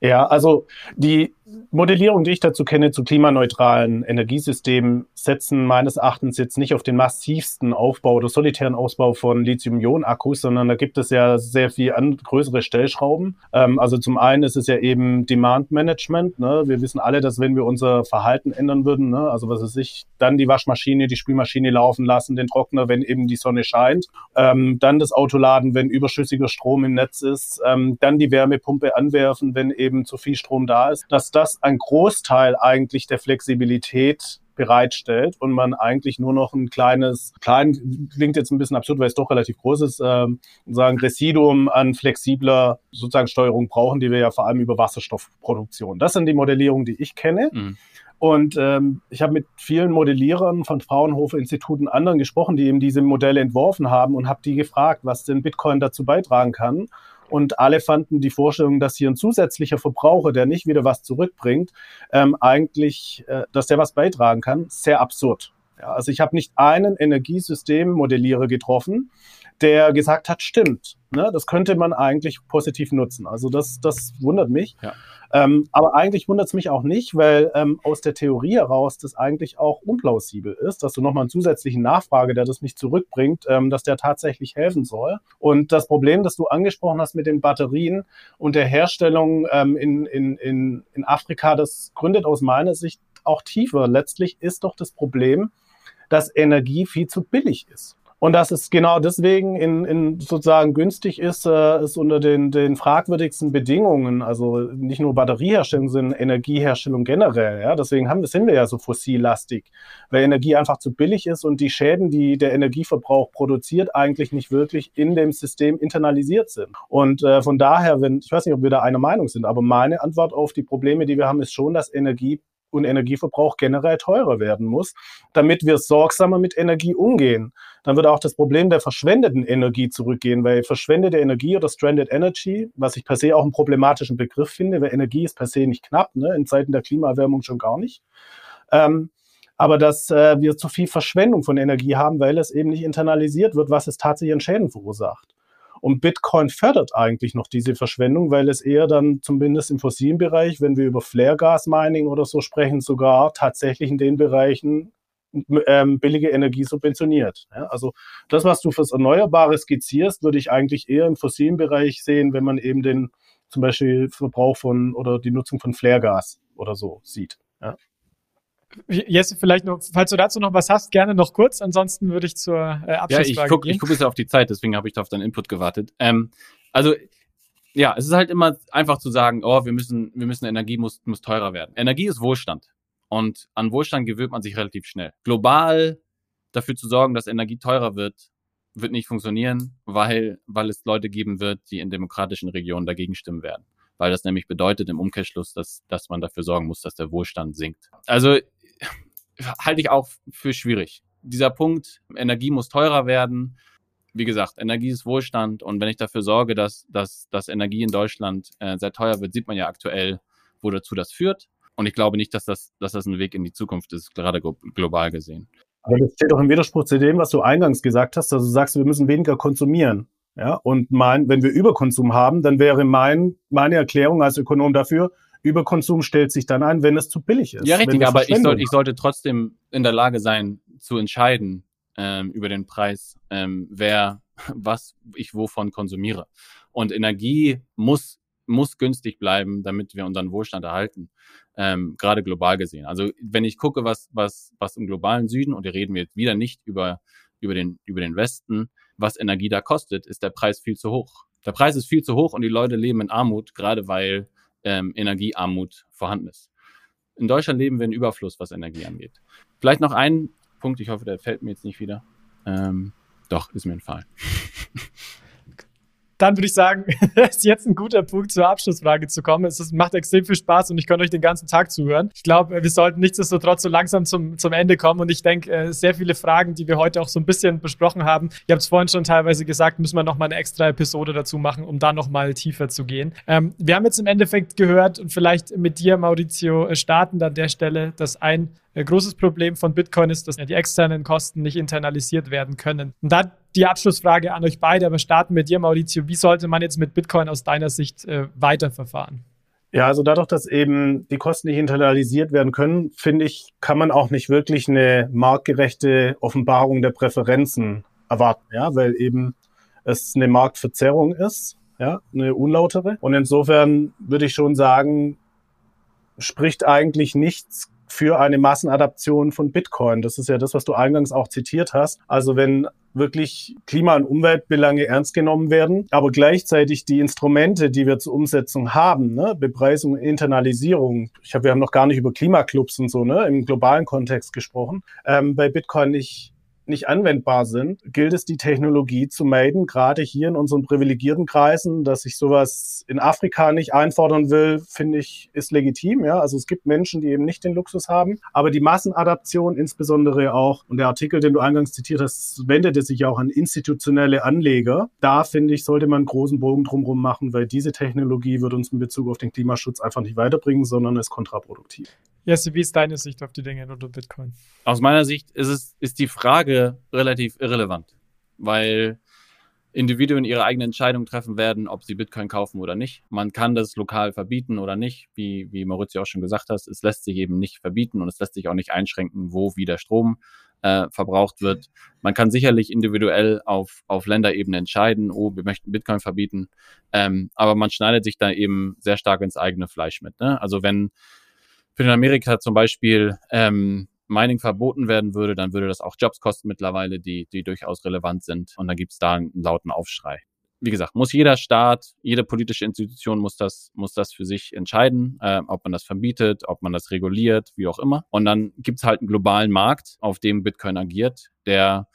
Ja, also die Modellierung, die ich dazu kenne, zu klimaneutralen Energiesystemen, setzen meines Erachtens jetzt nicht auf den massivsten Aufbau oder solitären Ausbau von Lithium-Ionen-Akkus, sondern da gibt es ja sehr viel an, größere Stellschrauben. Ähm, also zum einen ist es ja eben Demand-Management. Ne? Wir wissen alle, dass wenn wir unser Verhalten ändern würden, ne? also was weiß ich, dann die Waschmaschine, die Spülmaschine laufen lassen, den Trockner, wenn eben die Sonne scheint, ähm, dann das Auto laden, wenn überschüssiger Strom im Netz ist, ähm, dann die Wärmepumpe anwerfen, wenn eben eben zu viel Strom da ist, dass das ein Großteil eigentlich der Flexibilität bereitstellt und man eigentlich nur noch ein kleines, klein, klingt jetzt ein bisschen absurd, weil es doch relativ groß ist, ähm, sagen Residuum an flexibler sozusagen Steuerung brauchen, die wir ja vor allem über Wasserstoffproduktion. Das sind die Modellierungen, die ich kenne. Mhm. Und ähm, ich habe mit vielen Modellierern von Fraunhofer Instituten anderen gesprochen, die eben diese Modelle entworfen haben und habe die gefragt, was denn Bitcoin dazu beitragen kann. Und alle fanden die Vorstellung, dass hier ein zusätzlicher Verbraucher, der nicht wieder was zurückbringt, ähm, eigentlich, äh, dass der was beitragen kann, sehr absurd. Ja, also ich habe nicht einen Energiesystemmodellierer getroffen, der gesagt hat, stimmt, ne, das könnte man eigentlich positiv nutzen. Also das, das wundert mich. Ja. Ähm, aber eigentlich wundert es mich auch nicht, weil ähm, aus der Theorie heraus das eigentlich auch unplausibel ist, dass du nochmal einen zusätzlichen Nachfrage, der das nicht zurückbringt, ähm, dass der tatsächlich helfen soll. Und das Problem, das du angesprochen hast mit den Batterien und der Herstellung ähm, in, in, in, in Afrika, das gründet aus meiner Sicht auch tiefer. Letztlich ist doch das Problem, dass Energie viel zu billig ist. Und dass es genau deswegen in, in sozusagen günstig ist, äh, ist unter den, den fragwürdigsten Bedingungen, also nicht nur Batterieherstellung, sondern Energieherstellung generell. Ja? Deswegen haben, sind wir ja so fossillastig, weil Energie einfach zu billig ist und die Schäden, die der Energieverbrauch produziert, eigentlich nicht wirklich in dem System internalisiert sind. Und äh, von daher, wenn, ich weiß nicht, ob wir da einer Meinung sind, aber meine Antwort auf die Probleme, die wir haben, ist schon, dass Energie und Energieverbrauch generell teurer werden muss, damit wir sorgsamer mit Energie umgehen. Dann wird auch das Problem der verschwendeten Energie zurückgehen, weil verschwendete Energie oder Stranded Energy, was ich per se auch einen problematischen Begriff finde, weil Energie ist per se nicht knapp, ne? in Zeiten der Klimaerwärmung schon gar nicht. Ähm, aber dass äh, wir zu viel Verschwendung von Energie haben, weil es eben nicht internalisiert wird, was es tatsächlich an Schäden verursacht. Und Bitcoin fördert eigentlich noch diese Verschwendung, weil es eher dann zumindest im fossilen Bereich, wenn wir über Flare-Gas-Mining oder so sprechen, sogar tatsächlich in den Bereichen ähm, billige Energie subventioniert. Ja, also das, was du fürs Erneuerbare skizzierst, würde ich eigentlich eher im fossilen Bereich sehen, wenn man eben den zum Beispiel Verbrauch von oder die Nutzung von Flaregas oder so sieht. Ja. Jesse, vielleicht noch, falls du dazu noch was hast, gerne noch kurz. Ansonsten würde ich zur äh, Abschlussfrage ja, ich guck, gehen. Ich gucke jetzt auf die Zeit, deswegen habe ich da auf deinen Input gewartet. Ähm, also ja, es ist halt immer einfach zu sagen, oh, wir müssen, wir müssen Energie muss, muss teurer werden. Energie ist Wohlstand. Und an Wohlstand gewöhnt man sich relativ schnell. Global dafür zu sorgen, dass Energie teurer wird, wird nicht funktionieren, weil, weil es Leute geben wird, die in demokratischen Regionen dagegen stimmen werden. Weil das nämlich bedeutet im Umkehrschluss, dass, dass man dafür sorgen muss, dass der Wohlstand sinkt. Also halte ich auch für schwierig. Dieser Punkt, Energie muss teurer werden. Wie gesagt, Energie ist Wohlstand und wenn ich dafür sorge, dass, dass, dass Energie in Deutschland äh, sehr teuer wird, sieht man ja aktuell, wo dazu das führt. Und ich glaube nicht, dass das, dass das ein Weg in die Zukunft ist, gerade global gesehen. Aber das steht doch im Widerspruch zu dem, was du eingangs gesagt hast. Also du sagst, wir müssen weniger konsumieren. Ja, und mein, wenn wir Überkonsum haben, dann wäre mein, meine Erklärung als Ökonom dafür, Überkonsum stellt sich dann ein, wenn es zu billig ist. Ja, richtig, aber ich, soll, ich sollte trotzdem in der Lage sein, zu entscheiden ähm, über den Preis, ähm, wer, was ich wovon konsumiere. Und Energie muss, muss günstig bleiben, damit wir unseren Wohlstand erhalten, ähm, gerade global gesehen. Also wenn ich gucke, was, was, was im globalen Süden, und wir reden jetzt wieder nicht über, über, den, über den Westen, was Energie da kostet, ist der Preis viel zu hoch. Der Preis ist viel zu hoch und die Leute leben in Armut, gerade weil ähm, Energiearmut vorhanden ist. In Deutschland leben wir in Überfluss, was Energie angeht. Vielleicht noch ein Punkt, ich hoffe, der fällt mir jetzt nicht wieder. Ähm, doch, ist mir entfallen. dann würde ich sagen, ist jetzt ein guter Punkt zur Abschlussfrage zu kommen. Es ist, macht extrem viel Spaß und ich könnte euch den ganzen Tag zuhören. Ich glaube, wir sollten nichtsdestotrotz so langsam zum, zum Ende kommen und ich denke, äh, sehr viele Fragen, die wir heute auch so ein bisschen besprochen haben, ihr habt es vorhin schon teilweise gesagt, müssen wir nochmal eine extra Episode dazu machen, um da nochmal tiefer zu gehen. Ähm, wir haben jetzt im Endeffekt gehört und vielleicht mit dir, Maurizio, äh, starten an der Stelle, dass ein ein großes Problem von Bitcoin ist, dass die externen Kosten nicht internalisiert werden können. Und da die Abschlussfrage an euch beide, aber starten mit dir, Maurizio. Wie sollte man jetzt mit Bitcoin aus deiner Sicht äh, weiterverfahren? Ja, also dadurch, dass eben die Kosten nicht internalisiert werden können, finde ich, kann man auch nicht wirklich eine marktgerechte Offenbarung der Präferenzen erwarten, ja, weil eben es eine Marktverzerrung ist, ja, eine unlautere. Und insofern würde ich schon sagen, spricht eigentlich nichts für eine Massenadaption von Bitcoin. Das ist ja das, was du eingangs auch zitiert hast. Also wenn wirklich Klima- und Umweltbelange ernst genommen werden, aber gleichzeitig die Instrumente, die wir zur Umsetzung haben, ne, Bepreisung, Internalisierung, ich habe, wir haben noch gar nicht über Klimaclubs und so, ne, im globalen Kontext gesprochen, ähm, bei Bitcoin nicht nicht anwendbar sind, gilt es, die Technologie zu meiden, gerade hier in unseren privilegierten Kreisen, dass ich sowas in Afrika nicht einfordern will, finde ich, ist legitim. Ja, also es gibt Menschen, die eben nicht den Luxus haben, aber die Massenadaption insbesondere auch, und der Artikel, den du eingangs zitiert hast, wendete sich auch an institutionelle Anleger. Da finde ich, sollte man großen Bogen drumherum machen, weil diese Technologie wird uns in Bezug auf den Klimaschutz einfach nicht weiterbringen, sondern ist kontraproduktiv. Jesse, wie ist deine Sicht auf die Dinge unter Bitcoin? Aus meiner Sicht ist es, ist die Frage relativ irrelevant, weil Individuen ihre eigene Entscheidung treffen werden, ob sie Bitcoin kaufen oder nicht. Man kann das lokal verbieten oder nicht, wie, wie Maurizio auch schon gesagt hat. Es lässt sich eben nicht verbieten und es lässt sich auch nicht einschränken, wo wie der Strom äh, verbraucht wird. Man kann sicherlich individuell auf, auf Länderebene entscheiden, oh, wir möchten Bitcoin verbieten, ähm, aber man schneidet sich da eben sehr stark ins eigene Fleisch mit. Ne? Also wenn wenn in Amerika zum Beispiel ähm, Mining verboten werden würde, dann würde das auch Jobs kosten mittlerweile, die, die durchaus relevant sind. Und dann gibt es da einen lauten Aufschrei. Wie gesagt, muss jeder Staat, jede politische Institution muss das, muss das für sich entscheiden, äh, ob man das verbietet, ob man das reguliert, wie auch immer. Und dann gibt es halt einen globalen Markt, auf dem Bitcoin agiert, der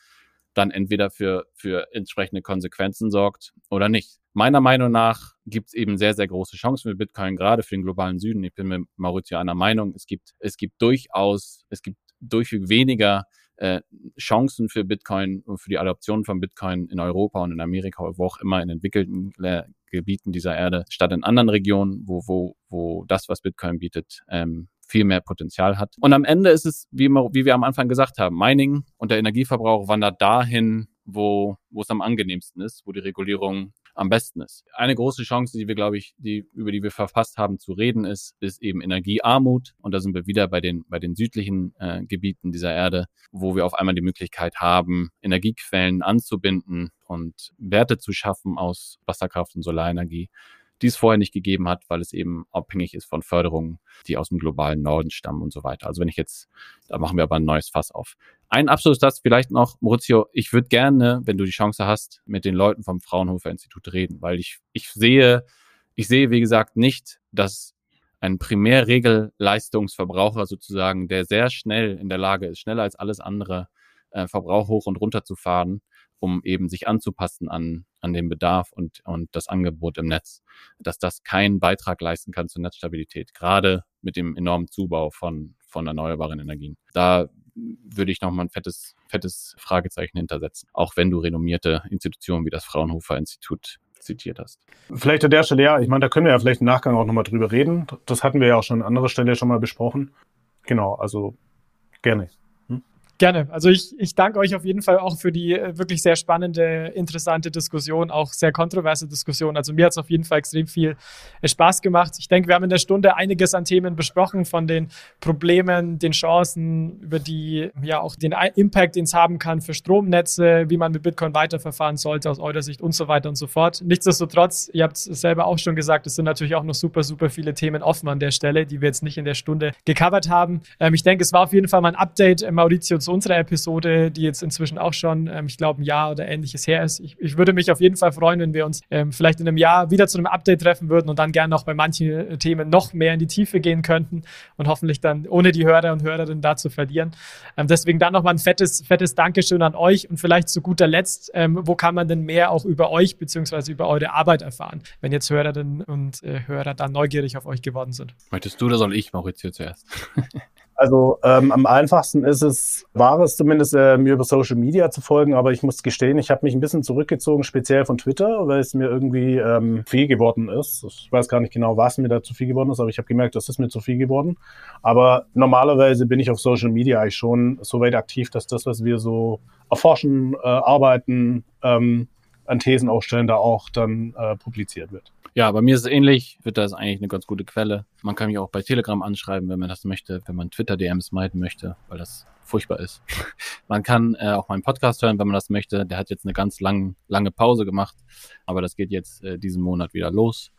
dann entweder für, für entsprechende Konsequenzen sorgt oder nicht. Meiner Meinung nach gibt es eben sehr, sehr große Chancen für Bitcoin, gerade für den globalen Süden. Ich bin mit Maurizio einer Meinung. Es gibt, es gibt durchaus, es gibt durchweg weniger äh, Chancen für Bitcoin und für die Adoption von Bitcoin in Europa und in Amerika, wo auch immer in entwickelten äh, Gebieten dieser Erde, statt in anderen Regionen, wo, wo, wo das, was Bitcoin bietet, ähm, viel mehr Potenzial hat. Und am Ende ist es, wie, wir am Anfang gesagt haben, Mining und der Energieverbrauch wandert dahin, wo, wo es am angenehmsten ist, wo die Regulierung am besten ist. Eine große Chance, die wir, glaube ich, die, über die wir verfasst haben zu reden, ist, ist eben Energiearmut. Und da sind wir wieder bei den, bei den südlichen äh, Gebieten dieser Erde, wo wir auf einmal die Möglichkeit haben, Energiequellen anzubinden und Werte zu schaffen aus Wasserkraft und Solarenergie, die es vorher nicht gegeben hat, weil es eben abhängig ist von Förderungen, die aus dem globalen Norden stammen und so weiter. Also wenn ich jetzt, da machen wir aber ein neues Fass auf. Ein Abschluss das vielleicht noch, Maurizio, ich würde gerne, wenn du die Chance hast, mit den Leuten vom Fraunhofer Institut reden, weil ich, ich sehe, ich sehe, wie gesagt, nicht, dass ein Primärregelleistungsverbraucher sozusagen, der sehr schnell in der Lage ist, schneller als alles andere, äh, Verbrauch hoch und runter zu fahren, um eben sich anzupassen an, an den Bedarf und, und das Angebot im Netz, dass das keinen Beitrag leisten kann zur Netzstabilität, gerade mit dem enormen Zubau von, von erneuerbaren Energien. Da würde ich nochmal ein fettes, fettes Fragezeichen hintersetzen, auch wenn du renommierte Institutionen wie das Fraunhofer Institut zitiert hast. Vielleicht an der Stelle, ja, ich meine, da können wir ja vielleicht im Nachgang auch nochmal drüber reden. Das hatten wir ja auch schon an anderer Stelle schon mal besprochen. Genau, also gerne. Gerne. Also ich, ich danke euch auf jeden Fall auch für die äh, wirklich sehr spannende, interessante Diskussion, auch sehr kontroverse Diskussion. Also mir hat es auf jeden Fall extrem viel äh, Spaß gemacht. Ich denke, wir haben in der Stunde einiges an Themen besprochen, von den Problemen, den Chancen, über die, ja auch den Impact, den es haben kann für Stromnetze, wie man mit Bitcoin weiterverfahren sollte aus eurer Sicht und so weiter und so fort. Nichtsdestotrotz, ihr habt es selber auch schon gesagt, es sind natürlich auch noch super, super viele Themen offen an der Stelle, die wir jetzt nicht in der Stunde gecovert haben. Ähm, ich denke, es war auf jeden Fall mal ein Update, äh, Maurizio, unserer Episode, die jetzt inzwischen auch schon, ähm, ich glaube, ein Jahr oder ähnliches her ist. Ich, ich, würde mich auf jeden Fall freuen, wenn wir uns ähm, vielleicht in einem Jahr wieder zu einem Update treffen würden und dann gerne noch bei manchen äh, Themen noch mehr in die Tiefe gehen könnten und hoffentlich dann ohne die Hörer und Hörerinnen da zu verlieren. Ähm, deswegen dann nochmal ein fettes, fettes Dankeschön an euch und vielleicht zu guter Letzt, ähm, wo kann man denn mehr auch über euch beziehungsweise über eure Arbeit erfahren, wenn jetzt Hörerinnen und äh, Hörer dann neugierig auf euch geworden sind? Möchtest du oder soll ich, Maurizio, zuerst? Also ähm, am einfachsten ist es, war es zumindest, äh, mir über Social Media zu folgen, aber ich muss gestehen, ich habe mich ein bisschen zurückgezogen, speziell von Twitter, weil es mir irgendwie ähm, viel geworden ist. Ich weiß gar nicht genau, was mir da zu viel geworden ist, aber ich habe gemerkt, das ist mir zu viel geworden. Aber normalerweise bin ich auf Social Media eigentlich schon so weit aktiv, dass das, was wir so erforschen, äh, arbeiten, ähm, an Thesen aufstellen, da auch dann äh, publiziert wird. Ja, bei mir ist es ähnlich. Twitter ist eigentlich eine ganz gute Quelle. Man kann mich auch bei Telegram anschreiben, wenn man das möchte, wenn man Twitter-DMs meiden möchte, weil das furchtbar ist. man kann äh, auch meinen Podcast hören, wenn man das möchte. Der hat jetzt eine ganz lang, lange Pause gemacht, aber das geht jetzt äh, diesen Monat wieder los.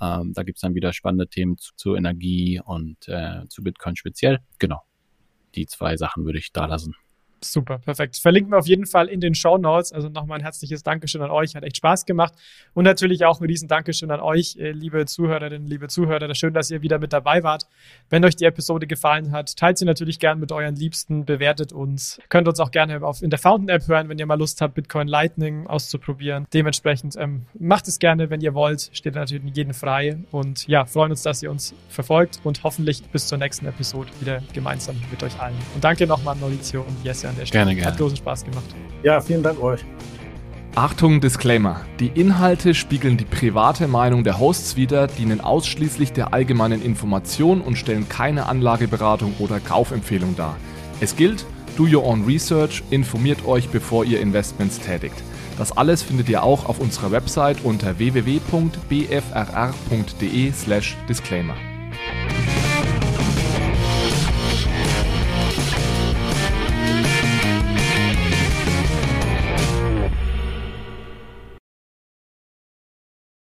Ähm, da gibt's dann wieder spannende Themen zu, zu Energie und äh, zu Bitcoin speziell. Genau. Die zwei Sachen würde ich da lassen. Super, perfekt. Verlinken wir auf jeden Fall in den Show Notes. Also nochmal ein herzliches Dankeschön an euch. Hat echt Spaß gemacht. Und natürlich auch ein riesen Dankeschön an euch, äh, liebe Zuhörerinnen, liebe Zuhörer. Schön, dass ihr wieder mit dabei wart. Wenn euch die Episode gefallen hat, teilt sie natürlich gerne mit euren Liebsten, bewertet uns. Könnt uns auch gerne auf, in der Fountain App hören, wenn ihr mal Lust habt, Bitcoin Lightning auszuprobieren. Dementsprechend ähm, macht es gerne, wenn ihr wollt. Steht natürlich jeden frei. Und ja, freuen uns, dass ihr uns verfolgt und hoffentlich bis zur nächsten Episode wieder gemeinsam mit euch allen. Und danke nochmal an Mauricio und Jesse an der Stelle. Gerne, gerne. Hat großen Spaß gemacht. Ja, vielen Dank euch. Achtung, Disclaimer. Die Inhalte spiegeln die private Meinung der Hosts wider, dienen ausschließlich der allgemeinen Information und stellen keine Anlageberatung oder Kaufempfehlung dar. Es gilt, do your own research, informiert euch, bevor ihr Investments tätigt. Das alles findet ihr auch auf unserer Website unter www.bfrr.de/disclaimer.